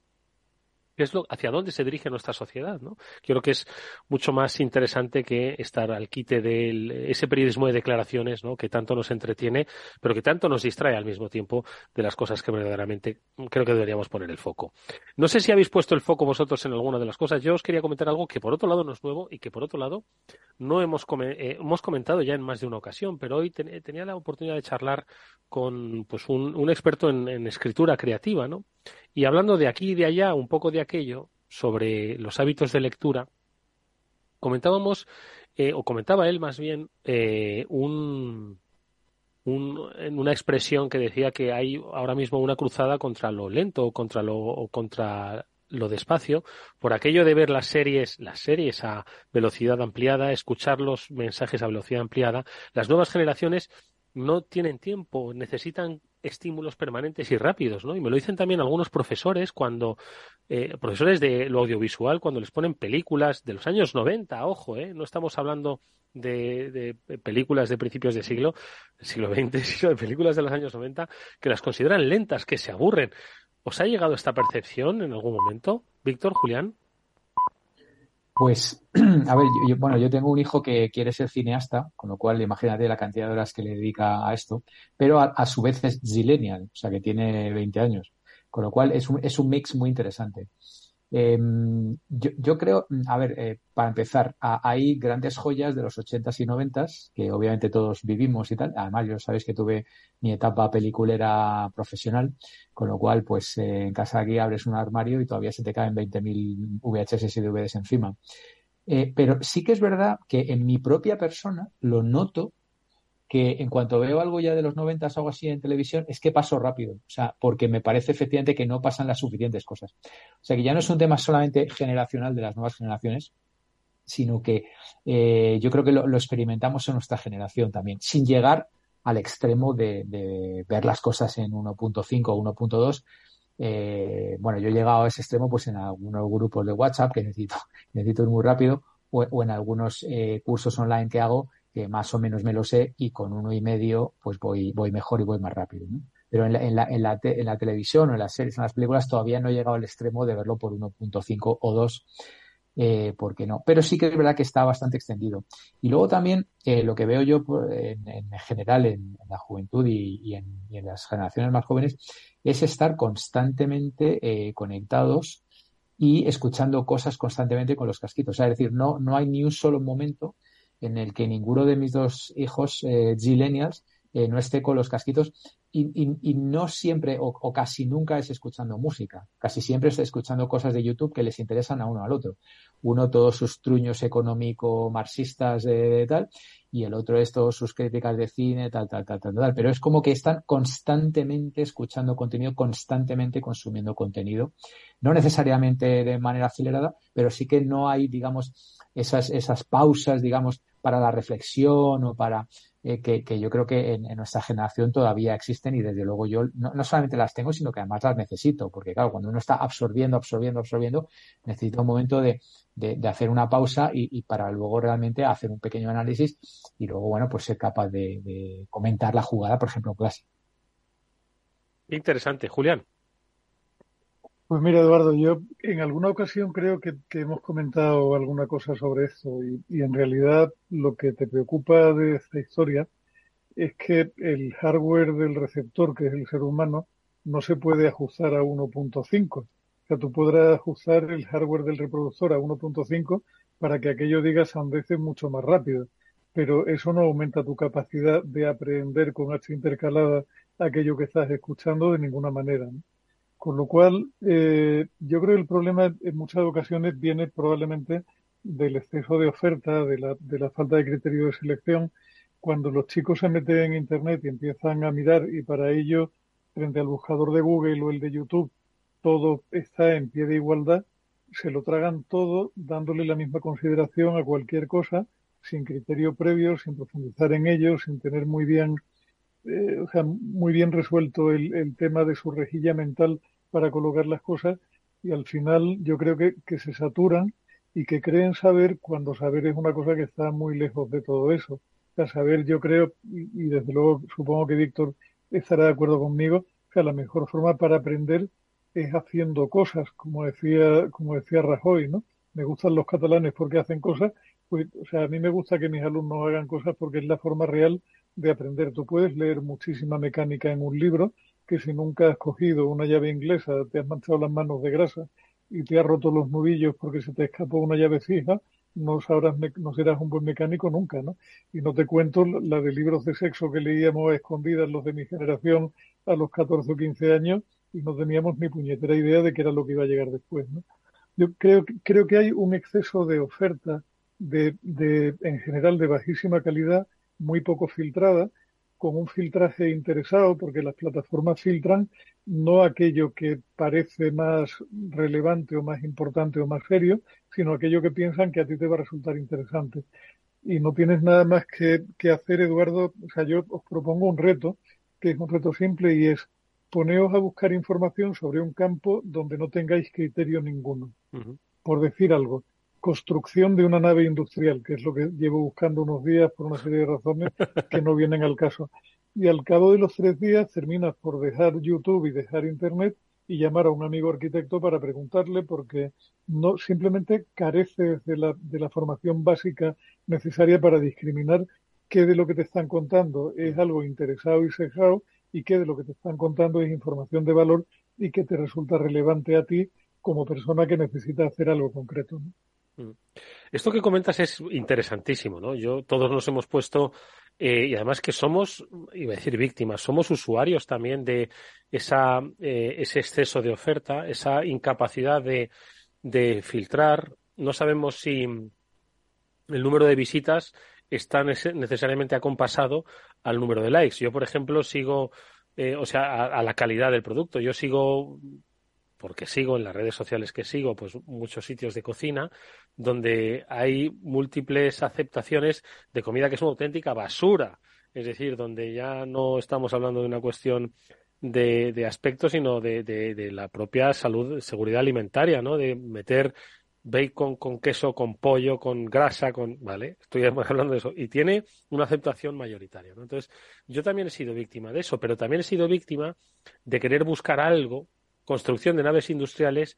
es lo, hacia dónde se dirige nuestra sociedad, ¿no? Creo que es mucho más interesante que estar al quite de ese periodismo de declaraciones, ¿no? Que tanto nos entretiene, pero que tanto nos distrae al mismo tiempo de las cosas que verdaderamente creo que deberíamos poner el foco. No sé si habéis puesto el foco vosotros en alguna de las cosas. Yo os quería comentar algo que por otro lado no es nuevo y que por otro lado no hemos, eh, hemos comentado ya en más de una ocasión, pero hoy tenía la oportunidad de charlar con pues un, un experto en escritura creativa, ¿no? Y hablando de aquí y de allá, un poco de aquello, sobre los hábitos de lectura, comentábamos, eh, o comentaba él más bien, eh, un, una expresión que decía que hay ahora mismo una cruzada contra lo lento, contra lo, o contra lo despacio, por aquello de ver las series, las series a velocidad ampliada, escuchar los mensajes a velocidad ampliada, las nuevas generaciones no tienen tiempo, necesitan estímulos permanentes y rápidos, ¿no? Y me lo dicen también algunos profesores cuando, eh, profesores de lo audiovisual, cuando les ponen películas de los años 90, ojo, ¿eh? No estamos hablando de, películas de principios de siglo, siglo XX, sino de películas de los años 90, que las consideran lentas, que se aburren. ¿Os ha llegado esta percepción en algún momento? Víctor, Julián. Pues, a ver, yo, bueno, yo tengo un hijo que quiere ser cineasta, con lo cual imagínate la cantidad de horas que le dedica a esto, pero a, su vez es zillennial, o sea que tiene 20 años, con lo cual es un, es un mix muy interesante. Em, yo, creo, a ver, eh, para empezar, hay grandes joyas de los 80s y 90s que obviamente todos vivimos y tal. Además, yo sabéis que tuve mi etapa peliculera profesional, con lo cual, pues eh, en casa aquí abres un armario y todavía se te caen 20.000 VHS y DVDs encima. Eh, pero sí que es verdad que en mi propia persona lo noto que en cuanto veo algo ya de los 90 o algo así en televisión, es que paso rápido. O sea, porque me parece efectivamente que no pasan las suficientes cosas. O sea, que ya no es un tema solamente generacional de las nuevas generaciones, sino que eh, yo creo que lo, experimentamos en nuestra generación también, sin llegar al extremo de, ver las cosas en 1.5 o 1.2. Eh, bueno, yo he llegado a ese extremo pues en algunos grupos de WhatsApp que necesito, necesito ir muy rápido o, en algunos eh, cursos online que hago que más o menos me lo sé y con uno y medio pues voy, voy mejor y voy más rápido. ¿no? Pero en la, en, la, en, la en la televisión o en las series, en las películas todavía no he llegado al extremo de verlo por 1.5 o 2. Eh, porque no, pero sí que es verdad que está bastante extendido. Y luego también eh, lo que veo yo pues, en, en general en, la juventud y, y, en, las generaciones más jóvenes es estar constantemente eh, conectados y escuchando cosas constantemente con los casquitos. Es decir, no, no hay ni un solo momento en el que ninguno de mis dos hijos eh, Gillennials eh, no esté con los casquitos y, y, no siempre o, o, casi nunca es escuchando música, casi siempre está escuchando cosas de YouTube que les interesan a uno al otro. Uno todos sus truños económico marxistas de, tal y el otro es todos sus críticas de cine, tal, tal, tal, tal, tal. Pero es como que están constantemente escuchando contenido, constantemente consumiendo contenido. No necesariamente de manera acelerada, pero sí que no hay, digamos, esas, esas pausas, digamos, para la reflexión o para eh, que, yo creo que en, nuestra generación todavía existen y desde luego yo no, no, solamente las tengo, sino que además las necesito, porque claro, cuando uno está absorbiendo, absorbiendo, absorbiendo, necesita un momento de, de, de hacer una pausa y, y, para luego realmente hacer un pequeño análisis y luego, bueno, pues ser capaz de, de comentar la jugada, por ejemplo, en clase. Interesante. Julián. Pues mira, Eduardo, yo en alguna ocasión creo que, que hemos comentado alguna cosa sobre esto y, en realidad lo que te preocupa de esta historia es que el hardware del receptor, que es el ser humano, no se puede ajustar a 1.5. O sea, tú podrás ajustar el hardware del reproductor a 1.5 para que aquello diga sandeces mucho más rápido, pero eso no aumenta tu capacidad de aprender con H intercalada aquello que estás escuchando de ninguna manera. ¿no? Con lo cual, eh, yo creo que el problema en muchas ocasiones viene probablemente del exceso de oferta, de la, de la falta de criterio de selección. Cuando los chicos se meten en Internet y empiezan a mirar y para ello, frente al buscador de Google o el de YouTube, todo está en pie de igualdad, se lo tragan todo dándole la misma consideración a cualquier cosa, sin criterio previo, sin profundizar en ello, sin tener muy bien, eh, o sea, muy bien resuelto el, el tema de su rejilla mental para colocar las cosas y al final yo creo que, que se saturan y que creen saber cuando saber es una cosa que está muy lejos de todo eso. O sea, saber yo creo, y, desde luego supongo que Víctor estará de acuerdo conmigo, que la mejor forma para aprender es haciendo cosas, como decía, como decía Rajoy, ¿no? Me gustan los catalanes porque hacen cosas, pues, o sea, a mí me gusta que mis alumnos hagan cosas porque es la forma real de aprender. Tú puedes leer muchísima mecánica en un libro, que si nunca has cogido una llave inglesa, te has manchado las manos de grasa y te has roto los nudillos porque se te escapó una llave fija, no sabrás, no serás un buen mecánico nunca, ¿no? Y no te cuento la de libros de sexo que leíamos a escondidas los de mi generación a los 14 o 15 años y no teníamos ni puñetera idea de qué era lo que iba a llegar después, ¿no? Yo creo, creo que hay un exceso de oferta de, de, en general, de bajísima calidad, muy poco filtrada, con un filtraje interesado, porque las plataformas filtran no aquello que parece más relevante o más importante o más serio, sino aquello que piensan que a ti te va a resultar interesante. Y no tienes nada más que, que hacer, Eduardo. O sea, yo os propongo un reto, que es un reto simple y es poneos a buscar información sobre un campo donde no tengáis criterio ninguno. Por decir algo, construcción de una nave industrial, que es lo que llevo buscando unos días por una serie de razones que no vienen al caso. Y al cabo de los tres días terminas por dejar YouTube y dejar Internet y llamar a un amigo arquitecto para preguntarle porque no simplemente carece de la, de la formación básica necesaria para discriminar qué de lo que te están contando es algo interesado y cejado y qué de lo que te están contando es información de valor y que te resulta relevante a ti como persona que necesita hacer algo concreto. Mm. Esto que comentas es interesantísimo, ¿no? Yo todos nos hemos puesto eh, y además que somos, iba a decir víctimas, somos usuarios también de esa eh, ese exceso de oferta, esa incapacidad de, de filtrar. No sabemos si el número de visitas está necesariamente acompasado al número de likes. Yo, por ejemplo, sigo, eh, o sea, a, la calidad del producto. Yo sigo, porque sigo en las redes sociales que sigo, pues muchos sitios de cocina donde hay múltiples aceptaciones de comida que es una auténtica basura. Es decir, donde ya no estamos hablando de una cuestión de, de aspectos, sino de, de, de, la propia salud, seguridad alimentaria, ¿no? De meter bacon con queso, con pollo, con grasa, con, ¿vale? Estoy hablando de eso. Y tiene una aceptación mayoritaria, ¿no? Entonces, yo también he sido víctima de eso, pero también he sido víctima de querer buscar algo, construcción de naves industriales,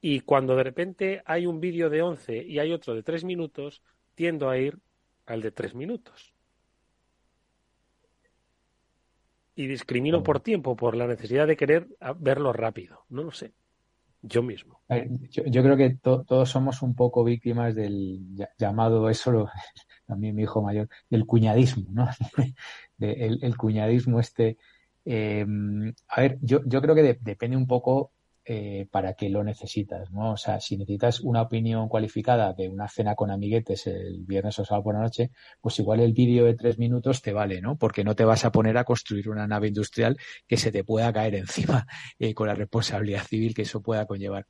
y cuando de repente hay un vídeo de 11 y hay otro de 3 minutos, tiendo a ir al de 3 minutos. Y discrimino por tiempo, por la necesidad de querer verlo rápido. No lo sé yo mismo. Yo, creo que todos somos un poco víctimas del llamado, eso también mi hijo mayor, del cuñadismo, ¿no? el, cuñadismo este. Eh, a ver, yo, yo creo que depende un poco eh, para qué lo necesitas, ¿no? O sea, si necesitas una opinión cualificada de una cena con amiguetes el viernes o sábado por la noche, pues igual el vídeo de tres minutos te vale, ¿no? Porque no te vas a poner a construir una nave industrial que se te pueda caer encima eh, con la responsabilidad civil que eso pueda conllevar.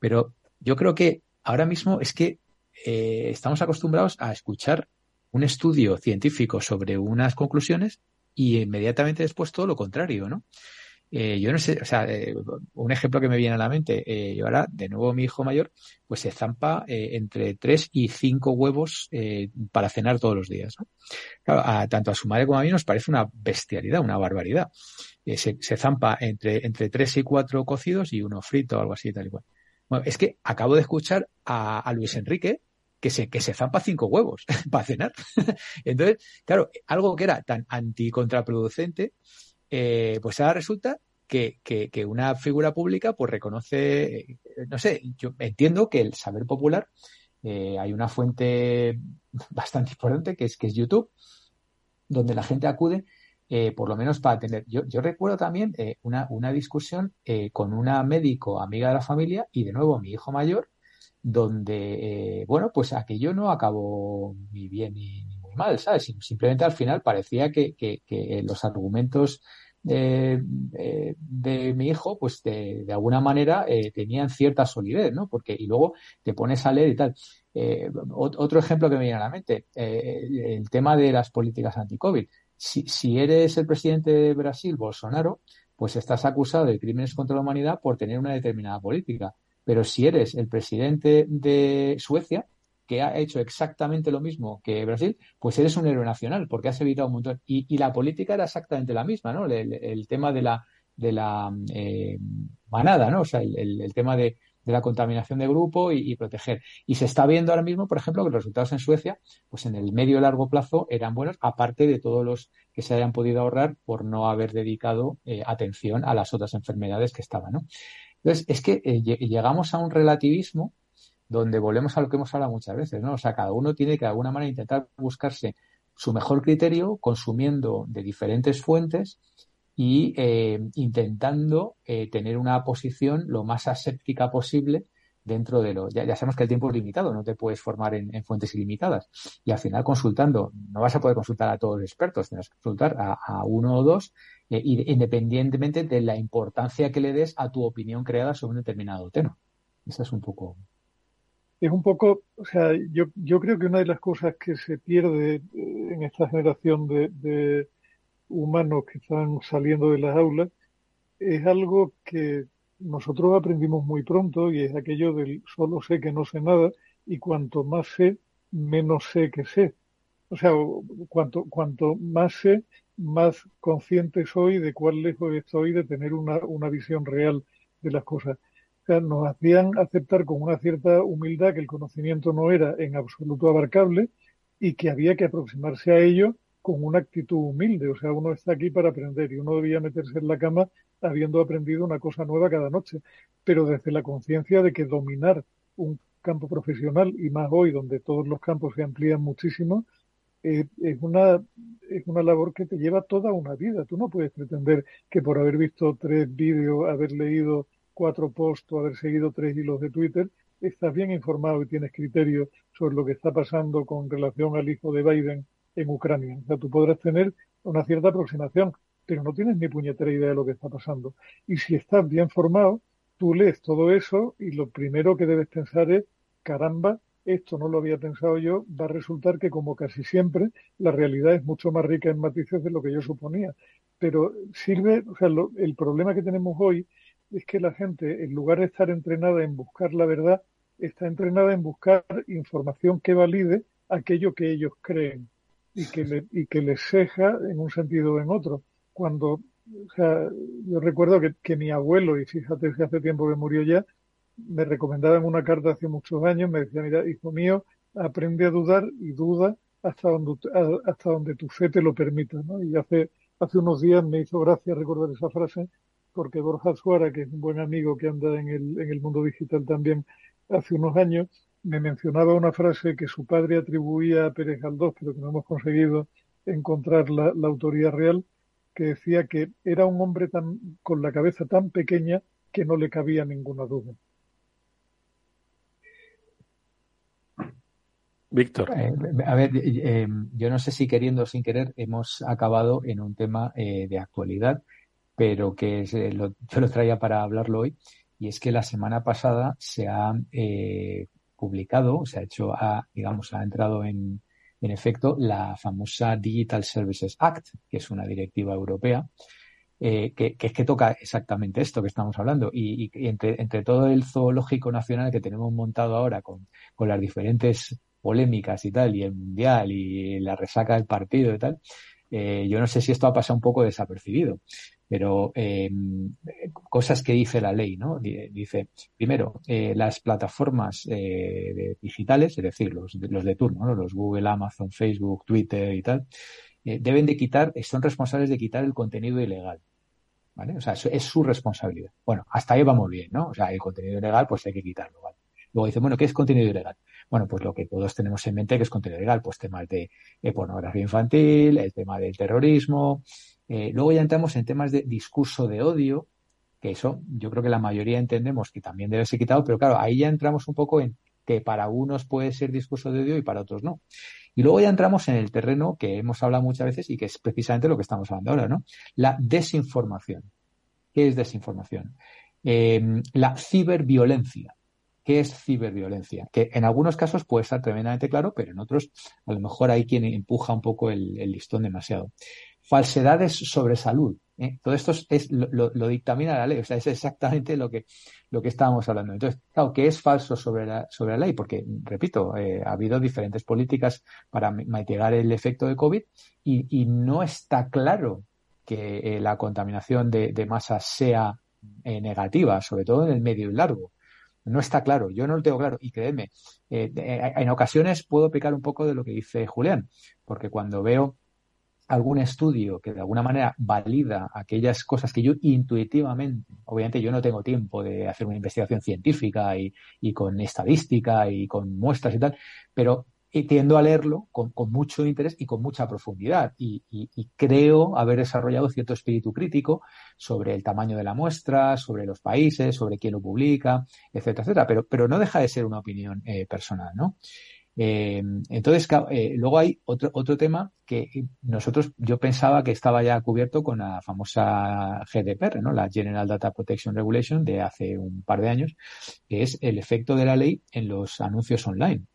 Pero yo creo que ahora mismo es que eh, estamos acostumbrados a escuchar un estudio científico sobre unas conclusiones y inmediatamente después todo lo contrario, ¿no? Eh, yo no sé, o sea, eh, un ejemplo que me viene a la mente, eh, yo ahora, de nuevo mi hijo mayor, pues se zampa entre tres y cinco huevos para cenar todos los días. ¿no? Claro, tanto a su madre como a mí nos parece una bestialidad, una barbaridad. Se, se, zampa entre, entre tres y cuatro cocidos y uno frito o algo así, tal y cual. Bueno, es que acabo de escuchar a, a Luis Enrique que se, que se zampa cinco huevos para cenar. Entonces, claro, algo que era tan anticontraproducente, eh, pues ahora resulta que, que, una figura pública pues reconoce, eh, no sé, yo entiendo que el saber popular, eh, hay una fuente bastante importante que es, que es YouTube, donde la gente acude por lo menos para tener. Yo, yo recuerdo también una, una discusión con una médico amiga de la familia y de nuevo mi hijo mayor, donde, bueno, pues aquello no acabó ni bien ni, muy mal, ¿sabes? Simplemente al final parecía que, que, que los argumentos eh, de mi hijo, pues de, de alguna manera eh, tenían cierta solidez, ¿no? Porque, y luego te pones a leer y tal. Eh, otro ejemplo que me viene a la mente, eh, el tema de las políticas anti-COVID. Si, si eres el presidente de Brasil, Bolsonaro, pues estás acusado de crímenes contra la humanidad por tener una determinada política. Pero si eres el presidente de Suecia, que ha hecho exactamente lo mismo que Brasil, pues eres un héroe nacional, porque has evitado un montón. Y, la política era exactamente la misma, ¿no? El, tema de la, de la eh, manada, ¿no? O sea, el, tema de, la contaminación de grupo y, y, proteger. Y se está viendo ahora mismo, por ejemplo, que los resultados en Suecia, pues en el medio y largo plazo eran buenos, aparte de todos los que se hayan podido ahorrar por no haber dedicado eh, atención a las otras enfermedades que estaban, ¿no? Entonces, es que eh, llegamos a un relativismo donde volvemos a lo que hemos hablado muchas veces, ¿no? O sea, cada uno tiene que de alguna manera intentar buscarse su mejor criterio consumiendo de diferentes fuentes y eh, intentando eh, tener una posición lo más aséptica posible dentro de lo. Ya, sabemos que el tiempo es limitado, no te puedes formar en, en, fuentes ilimitadas. Y al final consultando, no vas a poder consultar a todos los expertos, tendrás que consultar a uno o dos, eh, independientemente de la importancia que le des a tu opinión creada sobre un determinado tema. Esa es un poco es un poco, o sea, yo, yo creo que una de las cosas que se pierde eh, en esta generación de, humanos que están saliendo de las aulas, es algo que nosotros aprendimos muy pronto y es aquello del solo sé que no sé nada y cuanto más sé, menos sé que sé. O sea, cuanto, cuanto más sé, más consciente soy de cuán lejos estoy de tener una, una visión real de las cosas. O sea, nos hacían aceptar con una cierta humildad que el conocimiento no era en absoluto abarcable y que había que aproximarse a ello con una actitud humilde. O sea, uno está aquí para aprender y uno debía meterse en la cama habiendo aprendido una cosa nueva cada noche, pero desde la conciencia de que dominar un campo profesional y más hoy donde todos los campos se amplían muchísimo, eh, es, una, es una labor que te lleva toda una vida. Tú no puedes pretender que por haber visto tres vídeos, haber leído cuatro posts haber seguido tres hilos de Twitter, estás bien informado y tienes criterio sobre lo que está pasando con relación al hijo de Biden en Ucrania. O sea, tú podrás tener una cierta aproximación, pero no tienes ni puñetera idea de lo que está pasando. Y si estás bien formado, tú lees todo eso y lo primero que debes pensar es, caramba, esto no lo había pensado yo, va a resultar que como casi siempre, la realidad es mucho más rica en matices de lo que yo suponía. Pero sirve, o sea, el problema que tenemos hoy es que la gente, en lugar de estar entrenada en buscar la verdad, está entrenada en buscar información que valide aquello que ellos creen y que, le, y que les ceja en un sentido o en otro. Cuando, o sea, yo recuerdo que, que mi abuelo, y fíjate que hace tiempo que murió ya, me recomendaba en una carta hace muchos años, me decía, mira, hijo mío, aprende a dudar y duda hasta donde, hasta donde tu fe te lo permita, ¿no? Y hace, hace unos días me hizo gracia recordar esa frase porque Borja Suara, que es un buen amigo que anda en el, en el mundo digital también hace unos años, me mencionaba una frase que su padre atribuía a Pérez Galdós, pero que no hemos conseguido encontrar la, la autoría real, que decía que era un hombre tan, con la cabeza tan pequeña que no le cabía ninguna duda. Víctor. Eh, a ver, eh, yo no sé si queriendo o sin querer hemos acabado en un tema eh, de actualidad, pero que es, lo, yo lo traía para hablarlo hoy, y es que la semana pasada se ha publicado, se ha hecho, ha, digamos, ha entrado en, en efecto la famosa Digital Services Act, que es una directiva europea, eh, que, que, que, toca exactamente esto que estamos hablando. Y, y entre, entre, todo el zoológico nacional que tenemos montado ahora con, con, las diferentes polémicas y tal, y el mundial y la resaca del partido y tal, eh, yo no sé si esto ha pasado un poco desapercibido, pero eh, cosas que dice la ley, ¿no? Dice, primero, eh, las plataformas eh, digitales, es decir, los, los de turno, ¿no? los Google, Amazon, Facebook, Twitter y tal, eh, deben de quitar, son responsables de quitar el contenido ilegal. ¿Vale? O sea, es, su responsabilidad. Bueno, hasta ahí vamos bien, ¿no? O sea, el contenido ilegal, pues hay que quitarlo, ¿vale? Luego dice, bueno, ¿qué es contenido ilegal? Bueno, pues lo que todos tenemos en mente que es contenido ilegal, pues temas de, de pornografía infantil, el tema del terrorismo. Eh, luego ya entramos en temas de discurso de odio, que eso yo creo que la mayoría entendemos que también debe ser quitado, pero claro, ahí ya entramos un poco en que para unos puede ser discurso de odio y para otros no. Y luego ya entramos en el terreno que hemos hablado muchas veces y que es precisamente lo que estamos hablando ahora, ¿no? La desinformación. ¿Qué es desinformación? Eh, la ciberviolencia. ¿Qué es ciberviolencia? Que en algunos casos puede estar tremendamente claro, pero en otros a lo mejor hay quien empuja un poco el, listón demasiado. Falsedades sobre salud. ¿eh? Todo esto es, lo, dictamina la ley, o sea, es exactamente lo que, lo que estábamos hablando. Entonces, claro, ¿qué es falso sobre la, sobre la ley? Porque, repito, eh, ha habido diferentes políticas para mitigar el efecto de COVID y, no está claro que eh, la contaminación de, de masas sea negativa, sobre todo en el medio y largo. No está claro, yo no lo tengo claro. Y créeme, eh, en ocasiones puedo pecar un poco de lo que dice Julián, porque cuando veo algún estudio que de alguna manera valida aquellas cosas que yo intuitivamente, obviamente yo no tengo tiempo de hacer una investigación científica y, y con estadística y con muestras y tal, pero tiendo a leerlo con, con, mucho interés y con mucha profundidad y, y, y, creo haber desarrollado cierto espíritu crítico sobre el tamaño de la muestra, sobre los países, sobre quién lo publica, etcétera, etcétera, pero, pero no deja de ser una opinión eh, personal, ¿no? Eh, entonces, eh, luego hay otro, otro tema que nosotros, yo pensaba que estaba ya cubierto con la famosa GDPR, ¿no? La General Data Protection Regulation de hace un par de años, que es el efecto de la ley en los anuncios online,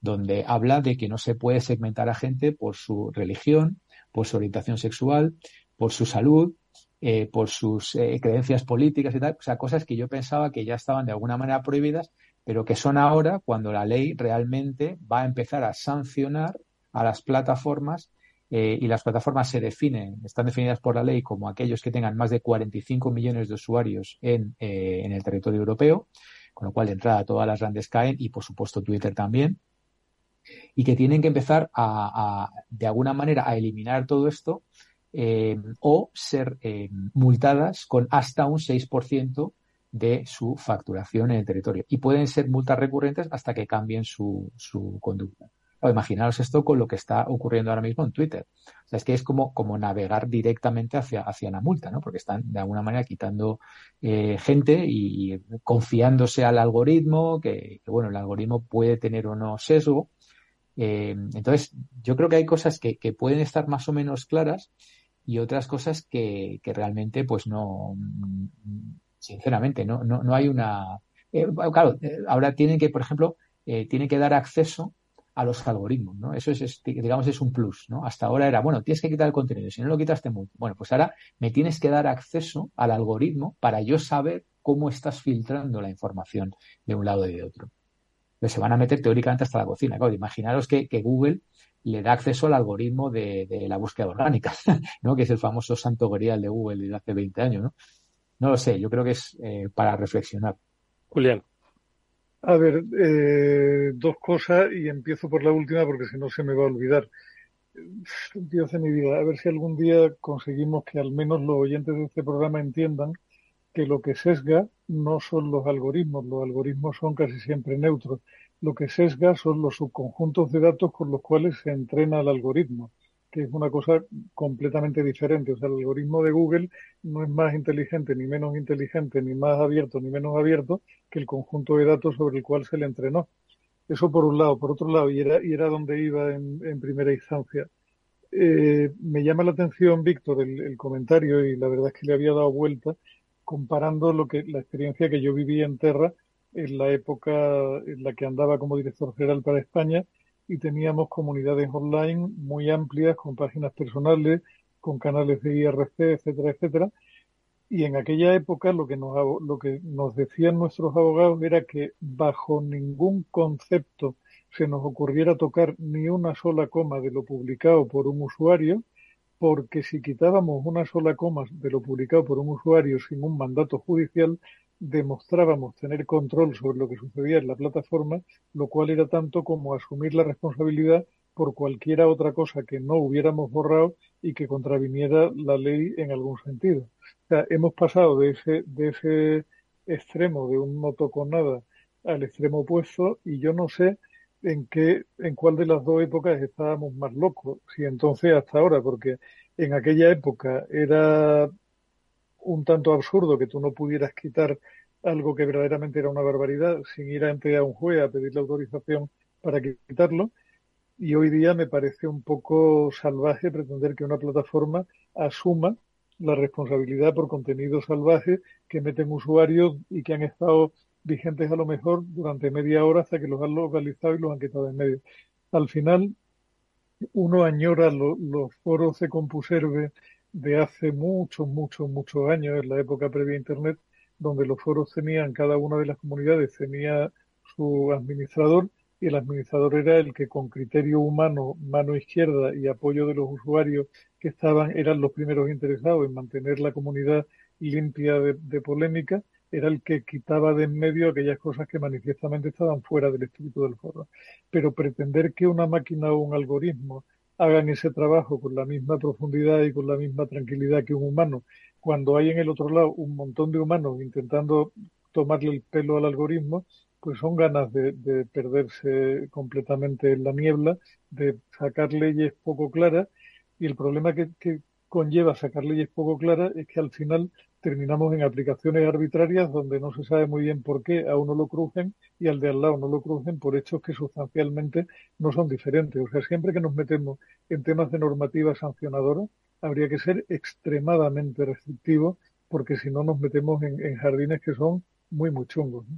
donde habla de que no se puede segmentar a gente por su religión, por su orientación sexual, por su salud, eh, por sus eh, creencias políticas y tal, o sea, cosas que yo pensaba que ya estaban de alguna manera prohibidas, pero que son ahora cuando la ley realmente va a empezar a sancionar a las plataformas eh, y las plataformas se definen, están definidas por la ley como aquellos que tengan más de 45 millones de usuarios en, en el territorio europeo, con lo cual de entrada todas las grandes caen y por supuesto Twitter también, y que tienen que empezar a, a de alguna manera a eliminar todo esto eh, o ser eh, multadas con hasta un 6% de su facturación en el territorio. Y pueden ser multas recurrentes hasta que cambien su, su conducta. O imaginaros esto con lo que está ocurriendo ahora mismo en Twitter. O sea, es que es como, como navegar directamente hacia, hacia una multa, ¿no? Porque están de alguna manera quitando eh, gente y, confiándose al algoritmo, que, bueno, el algoritmo puede tener o no sesgo. Eh, entonces, yo creo que hay cosas que, pueden estar más o menos claras y otras cosas que, realmente, pues no, sinceramente, no, no, no hay una. Eh, claro, eh, ahora tienen que, por ejemplo, tienen que dar acceso a los algoritmos, ¿no? Eso es, digamos, es un plus, ¿no? Hasta ahora era, bueno, tienes que quitar el contenido, si no lo quitaste mucho. Bueno, pues ahora me tienes que dar acceso al algoritmo para yo saber cómo estás filtrando la información de un lado y de otro. Entonces se van a meter teóricamente hasta la cocina. Claro, imaginaros que, que Google le da acceso al algoritmo de, de la búsqueda orgánica, ¿no? Que es el famoso santo grial de Google de hace 20 años, ¿no? No lo sé, yo creo que es eh, para reflexionar. Julián. A ver, eh, dos cosas y empiezo por la última porque si no se me va a olvidar. Dios de mi vida, a ver si algún día conseguimos que al menos los oyentes de este programa entiendan que lo que sesga no son los algoritmos, los algoritmos son casi siempre neutros. Lo que sesga son los subconjuntos de datos con los cuales se entrena el algoritmo que es una cosa completamente diferente. O sea, el algoritmo de Google no es más inteligente, ni menos inteligente, ni más abierto, ni menos abierto que el conjunto de datos sobre el cual se le entrenó. Eso por un lado. Por otro lado, y era, y era donde iba en, primera instancia. Eh, me llama la atención, Víctor, el, el, comentario, y la verdad es que le había dado vuelta, comparando lo que, la experiencia que yo viví en Terra en la época en la que andaba como director general para España y teníamos comunidades online muy amplias con páginas personales, con canales de IRC, etcétera, etcétera. Y en aquella época lo que nos, lo que nos decían nuestros abogados era que bajo ningún concepto se nos ocurriera tocar ni una sola coma de lo publicado por un usuario, porque si quitábamos una sola coma de lo publicado por un usuario sin un mandato judicial, demostrábamos tener control sobre lo que sucedía en la plataforma, lo cual era tanto como asumir la responsabilidad por cualquiera otra cosa que no hubiéramos borrado y que contraviniera la ley en algún sentido. O sea, hemos pasado de ese, de ese extremo de un no toco nada al extremo opuesto y yo no sé en qué, en cuál de las dos épocas estábamos más locos, si entonces hasta ahora, porque en aquella época era un tanto absurdo que tú no pudieras quitar algo que verdaderamente era una barbaridad sin ir ante a un juez a pedir la autorización para quitarlo. Y hoy día me parece un poco salvaje pretender que una plataforma asuma la responsabilidad por contenido salvaje que meten usuarios y que han estado vigentes a lo mejor durante media hora hasta que los han localizado y los han quitado en medio. Al final, uno añora lo, los foros de CompuServe de hace muchos, muchos, muchos años, en la época previa a Internet, donde los foros tenían, cada una de las comunidades tenía su administrador y el administrador era el que con criterio humano, mano izquierda y apoyo de los usuarios que estaban, eran los primeros interesados en mantener la comunidad limpia de polémica, era el que quitaba de en medio aquellas cosas que manifiestamente estaban fuera del espíritu del foro. Pero pretender que una máquina o un algoritmo hagan ese trabajo con la misma profundidad y con la misma tranquilidad que un humano, cuando hay en el otro lado un montón de humanos intentando tomarle el pelo al algoritmo, pues son ganas de, de perderse completamente en la niebla, de sacar leyes poco claras, y el problema que, que conlleva sacar leyes poco claras es que al final terminamos en aplicaciones arbitrarias donde no se sabe muy bien por qué a uno lo crujen y al de al lado no lo crujen por hechos que sustancialmente no son diferentes. O sea, siempre que nos metemos en temas de normativa sancionadora, habría que ser extremadamente restrictivos porque si no nos metemos en, en, jardines que son muy, muy chungos. ¿no?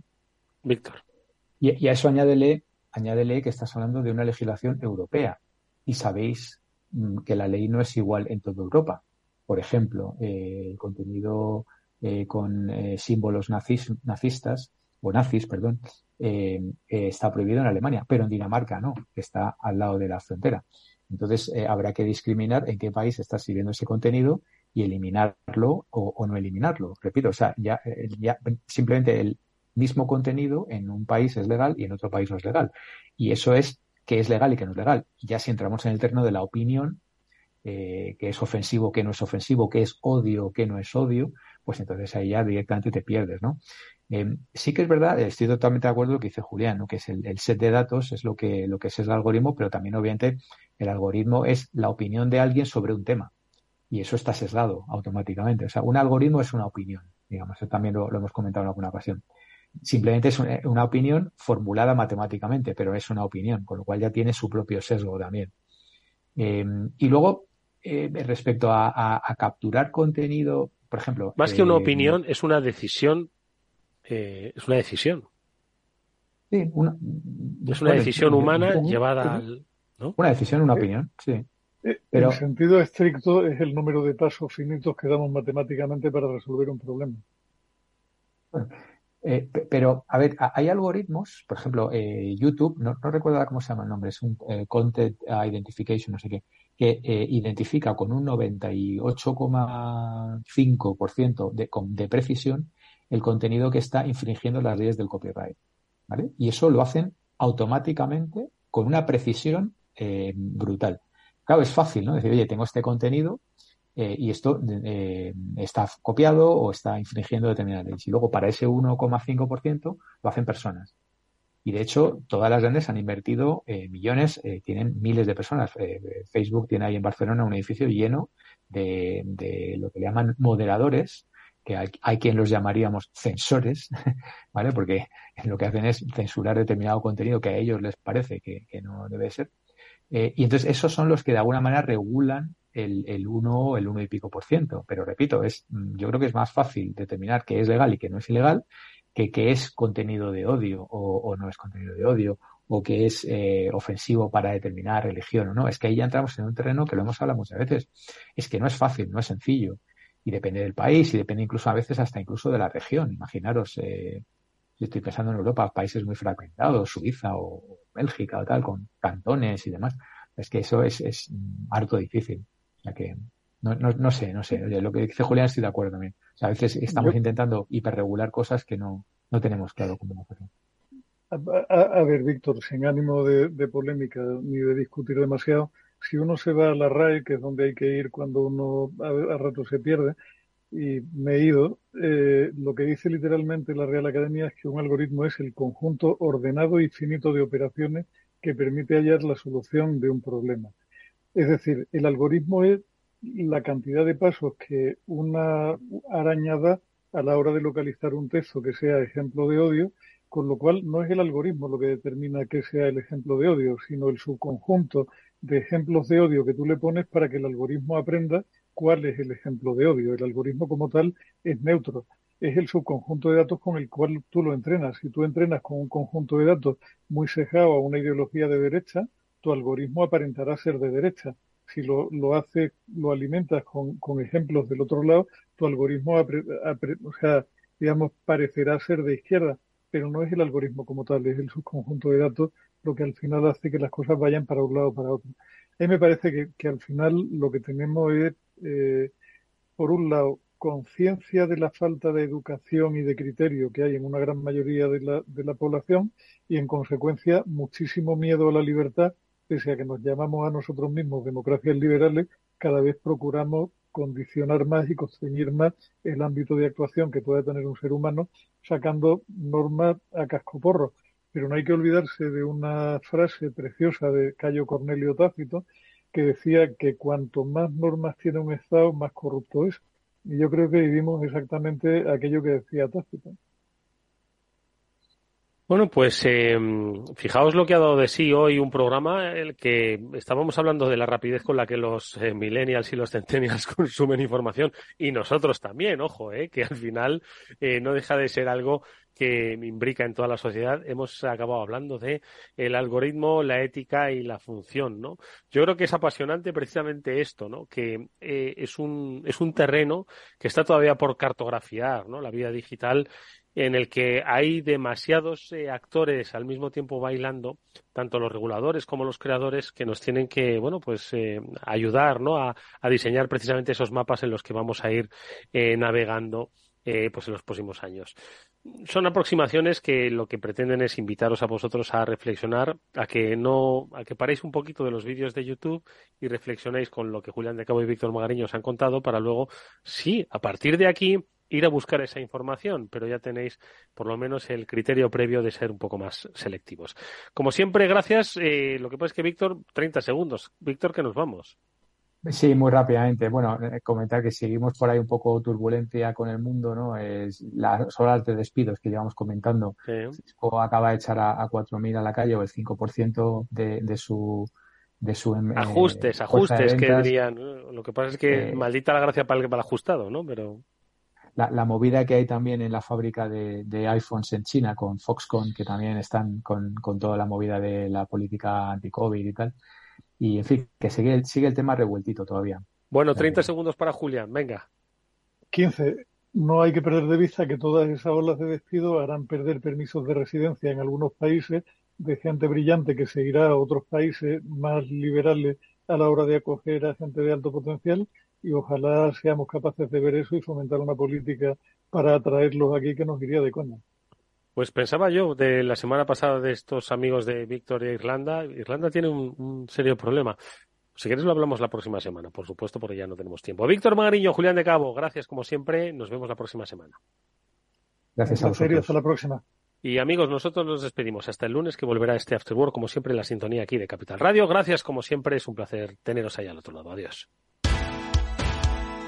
Víctor. Y, y, a eso añádele, añádele que estás hablando de una legislación europea. Y sabéis mm, que la ley no es igual en toda Europa. Por ejemplo, eh, el contenido eh, con eh, símbolos nazis, nazistas o nazis, perdón, está prohibido en Alemania, pero en Dinamarca no, está al lado de la frontera. Entonces, habrá que discriminar en qué país está sirviendo ese contenido y eliminarlo o, no eliminarlo. Repito, o sea, ya simplemente el mismo contenido en un país es legal y en otro país no es legal. Y eso es que es legal y que no es legal. Ya si entramos en el terreno de la opinión, eh, que es ofensivo, que no es ofensivo, que es odio, que no es odio, pues entonces ahí ya directamente te pierdes, ¿no? Eh, sí que es verdad, estoy totalmente de acuerdo con lo que dice Julián, que es el, set de datos, es lo que, lo que es el algoritmo, pero también obviamente el algoritmo es la opinión de alguien sobre un tema. Y eso está sesgado automáticamente. O sea, un algoritmo es una opinión, digamos, eso también lo hemos comentado en alguna ocasión. Simplemente es una, opinión formulada matemáticamente, pero es una opinión, con lo cual ya tiene su propio sesgo también. Eh, y luego, eh, respecto a, capturar contenido, por ejemplo. Más que una eh, opinión, es una decisión. es una decisión. Sí, una, es una decisión humana llevada al. Una decisión, una opinión, sí. Pero... En sentido estricto, es el número de pasos finitos que damos matemáticamente para resolver un problema. Eh, pero, a ver, hay algoritmos, por ejemplo, eh, YouTube, no, recuerdo cómo se llama el nombre, es un eh, Content Identification, no sé qué, que identifica con un 98,5% de, de precisión el contenido que está infringiendo las leyes del copyright. ¿vale? Y eso lo hacen automáticamente con una precisión brutal. Claro, es fácil, ¿no? Decir, oye, tengo este contenido, eh, y esto eh, está copiado o está infringiendo determinadas leyes. Y luego para ese 1,5% lo hacen personas. Y de hecho, todas las grandes han invertido eh, millones, tienen miles de personas. Facebook tiene ahí en Barcelona un edificio lleno de, de lo que le llaman moderadores, que hay, hay, quien los llamaríamos censores, ¿vale? Porque lo que hacen es censurar determinado contenido que a ellos les parece que, no debe ser. y entonces esos son los que de alguna manera regulan el, el 1 el 1 y pico por ciento. Pero repito, es, yo creo que es más fácil determinar qué es legal y qué no es ilegal que qué es contenido de odio o, no es contenido de odio o que es eh, ofensivo para determinar religión o no. Es que ahí ya entramos en un terreno que lo hemos hablado muchas veces. Es que no es fácil, no es sencillo. Y depende del país y depende incluso a veces hasta incluso de la región. Imaginaros, eh, estoy pensando en Europa, países muy fragmentados, Suiza o Bélgica o tal, con cantones y demás. Es que eso es, es harto difícil que no, no, no, sé, no sé. Lo que dice Julián estoy de acuerdo también. O sea, a veces estamos intentando hiperregular cosas que no, no tenemos claro cómo hacerlo. A, ver, Víctor, sin ánimo de, polémica ni de discutir demasiado, si uno se va a la RAE, que es donde hay que ir cuando uno a, rato se pierde, y me he ido, eh, lo que dice literalmente la Real Academia es que un algoritmo es el conjunto ordenado y finito de operaciones que permite hallar la solución de un problema. Es decir, el algoritmo es la cantidad de pasos que una arañada a la hora de localizar un texto que sea ejemplo de odio, con lo cual no es el algoritmo lo que determina que sea el ejemplo de odio, sino el subconjunto de ejemplos de odio que tú le pones para que el algoritmo aprenda cuál es el ejemplo de odio. El algoritmo como tal es neutro, es el subconjunto de datos con el cual tú lo entrenas. Si tú entrenas con un conjunto de datos muy sesgado a una ideología de derecha, tu algoritmo aparentará ser de derecha. Si lo, lo hace, lo alimentas con, con, ejemplos del otro lado, tu algoritmo, o sea, digamos, parecerá ser de izquierda, pero no es el algoritmo como tal, es el subconjunto de datos lo que al final hace que las cosas vayan para un lado o para otro. A mí me parece que, que al final lo que tenemos es, eh, por un lado, conciencia de la falta de educación y de criterio que hay en una gran mayoría de la, de la población y, en consecuencia, muchísimo miedo a la libertad pese a que nos llamamos a nosotros mismos democracias liberales, cada vez procuramos condicionar más y constreñir más el ámbito de actuación que puede tener un ser humano, sacando normas a cascoporro. Pero no hay que olvidarse de una frase preciosa de Cayo Cornelio Tácito que decía que cuanto más normas tiene un Estado, más corrupto es. Y yo creo que vivimos exactamente aquello que decía Tácito. Bueno, pues eh, fijaos lo que ha dado de sí hoy un programa el que estábamos hablando de la rapidez con la que los eh, millennials y los centennials consumen información y nosotros también, ojo, eh, que al final eh, no deja de ser algo que imbrica en toda la sociedad. Hemos acabado hablando de el algoritmo, la ética y la función, ¿no? Yo creo que es apasionante precisamente esto, ¿no? Que eh, es un es un terreno que está todavía por cartografiar, ¿no? La vida digital en el que hay demasiados eh, actores al mismo tiempo bailando, tanto los reguladores como los creadores, que nos tienen que, bueno, pues eh, ayudar, ¿no? A, diseñar precisamente esos mapas en los que vamos a ir eh, navegando, pues en los próximos años. Son aproximaciones que lo que pretenden es invitaros a vosotros a reflexionar, a que no, a que paréis un poquito de los vídeos de YouTube y reflexionéis con lo que Julián de Cabo y Víctor Magariño os han contado para luego, sí, a partir de aquí, ir a buscar esa información, pero ya tenéis por lo menos el criterio previo de ser un poco más selectivos. Como siempre, gracias. Eh, lo que pasa es que, Víctor, 30 segundos. Víctor, que nos vamos. Sí, muy rápidamente. Bueno, eh, comentar que seguimos por ahí un poco turbulencia con el mundo, ¿no? Es las horas de despidos que llevamos comentando. Sí. Cisco acaba de echar a, a 4.000 a la calle o el 5% de, de su de su eh, ajustes, ajustes que dirían. Lo que pasa es que eh, maldita la gracia para el, para el ajustado, ¿no? Pero la, la, movida que hay también en la fábrica de, de, iPhones en China con Foxconn, que también están con, con toda la movida de la política anti-COVID y tal. Y en fin, que sigue, sigue el tema revueltito todavía. Bueno, 30 eh, segundos para Julián, venga. 15. No hay que perder de vista que todas esas olas de despido harán perder permisos de residencia en algunos países de gente brillante que se irá a otros países más liberales a la hora de acoger a gente de alto potencial y ojalá seamos capaces de ver eso y fomentar una política para atraerlos aquí que nos iría de coña. Pues pensaba yo de la semana pasada de estos amigos de Victoria e Irlanda. Irlanda tiene un, un, serio problema. Si quieres lo hablamos la próxima semana, por supuesto, porque ya no tenemos tiempo. Víctor Magariño, Julián de Cabo, gracias como siempre. Nos vemos la próxima semana. Gracias a vosotros. Hasta la próxima. Y amigos, nosotros nos despedimos hasta el lunes que volverá este After Work, como siempre, en la sintonía aquí de Capital Radio. Gracias, como siempre, es un placer teneros ahí al otro lado. Adiós.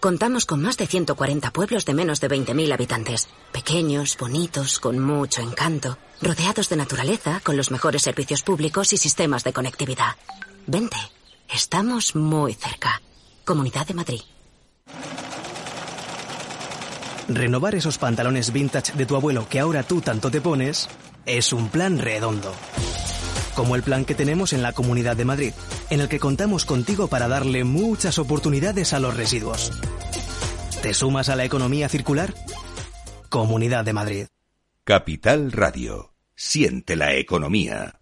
Contamos con más de 140 pueblos de menos de 20.000 habitantes. Pequeños, bonitos, con mucho encanto, rodeados de naturaleza, con los mejores servicios públicos y sistemas de conectividad. Vente, estamos muy cerca. Comunidad de Madrid. Renovar esos pantalones vintage de tu abuelo que ahora tú tanto te pones es un plan redondo. Como el plan que tenemos en la Comunidad de Madrid, en el que contamos contigo para darle muchas oportunidades a los residuos. ¿Te sumas a la economía circular? Comunidad de Madrid. Capital Radio. Siente la economía.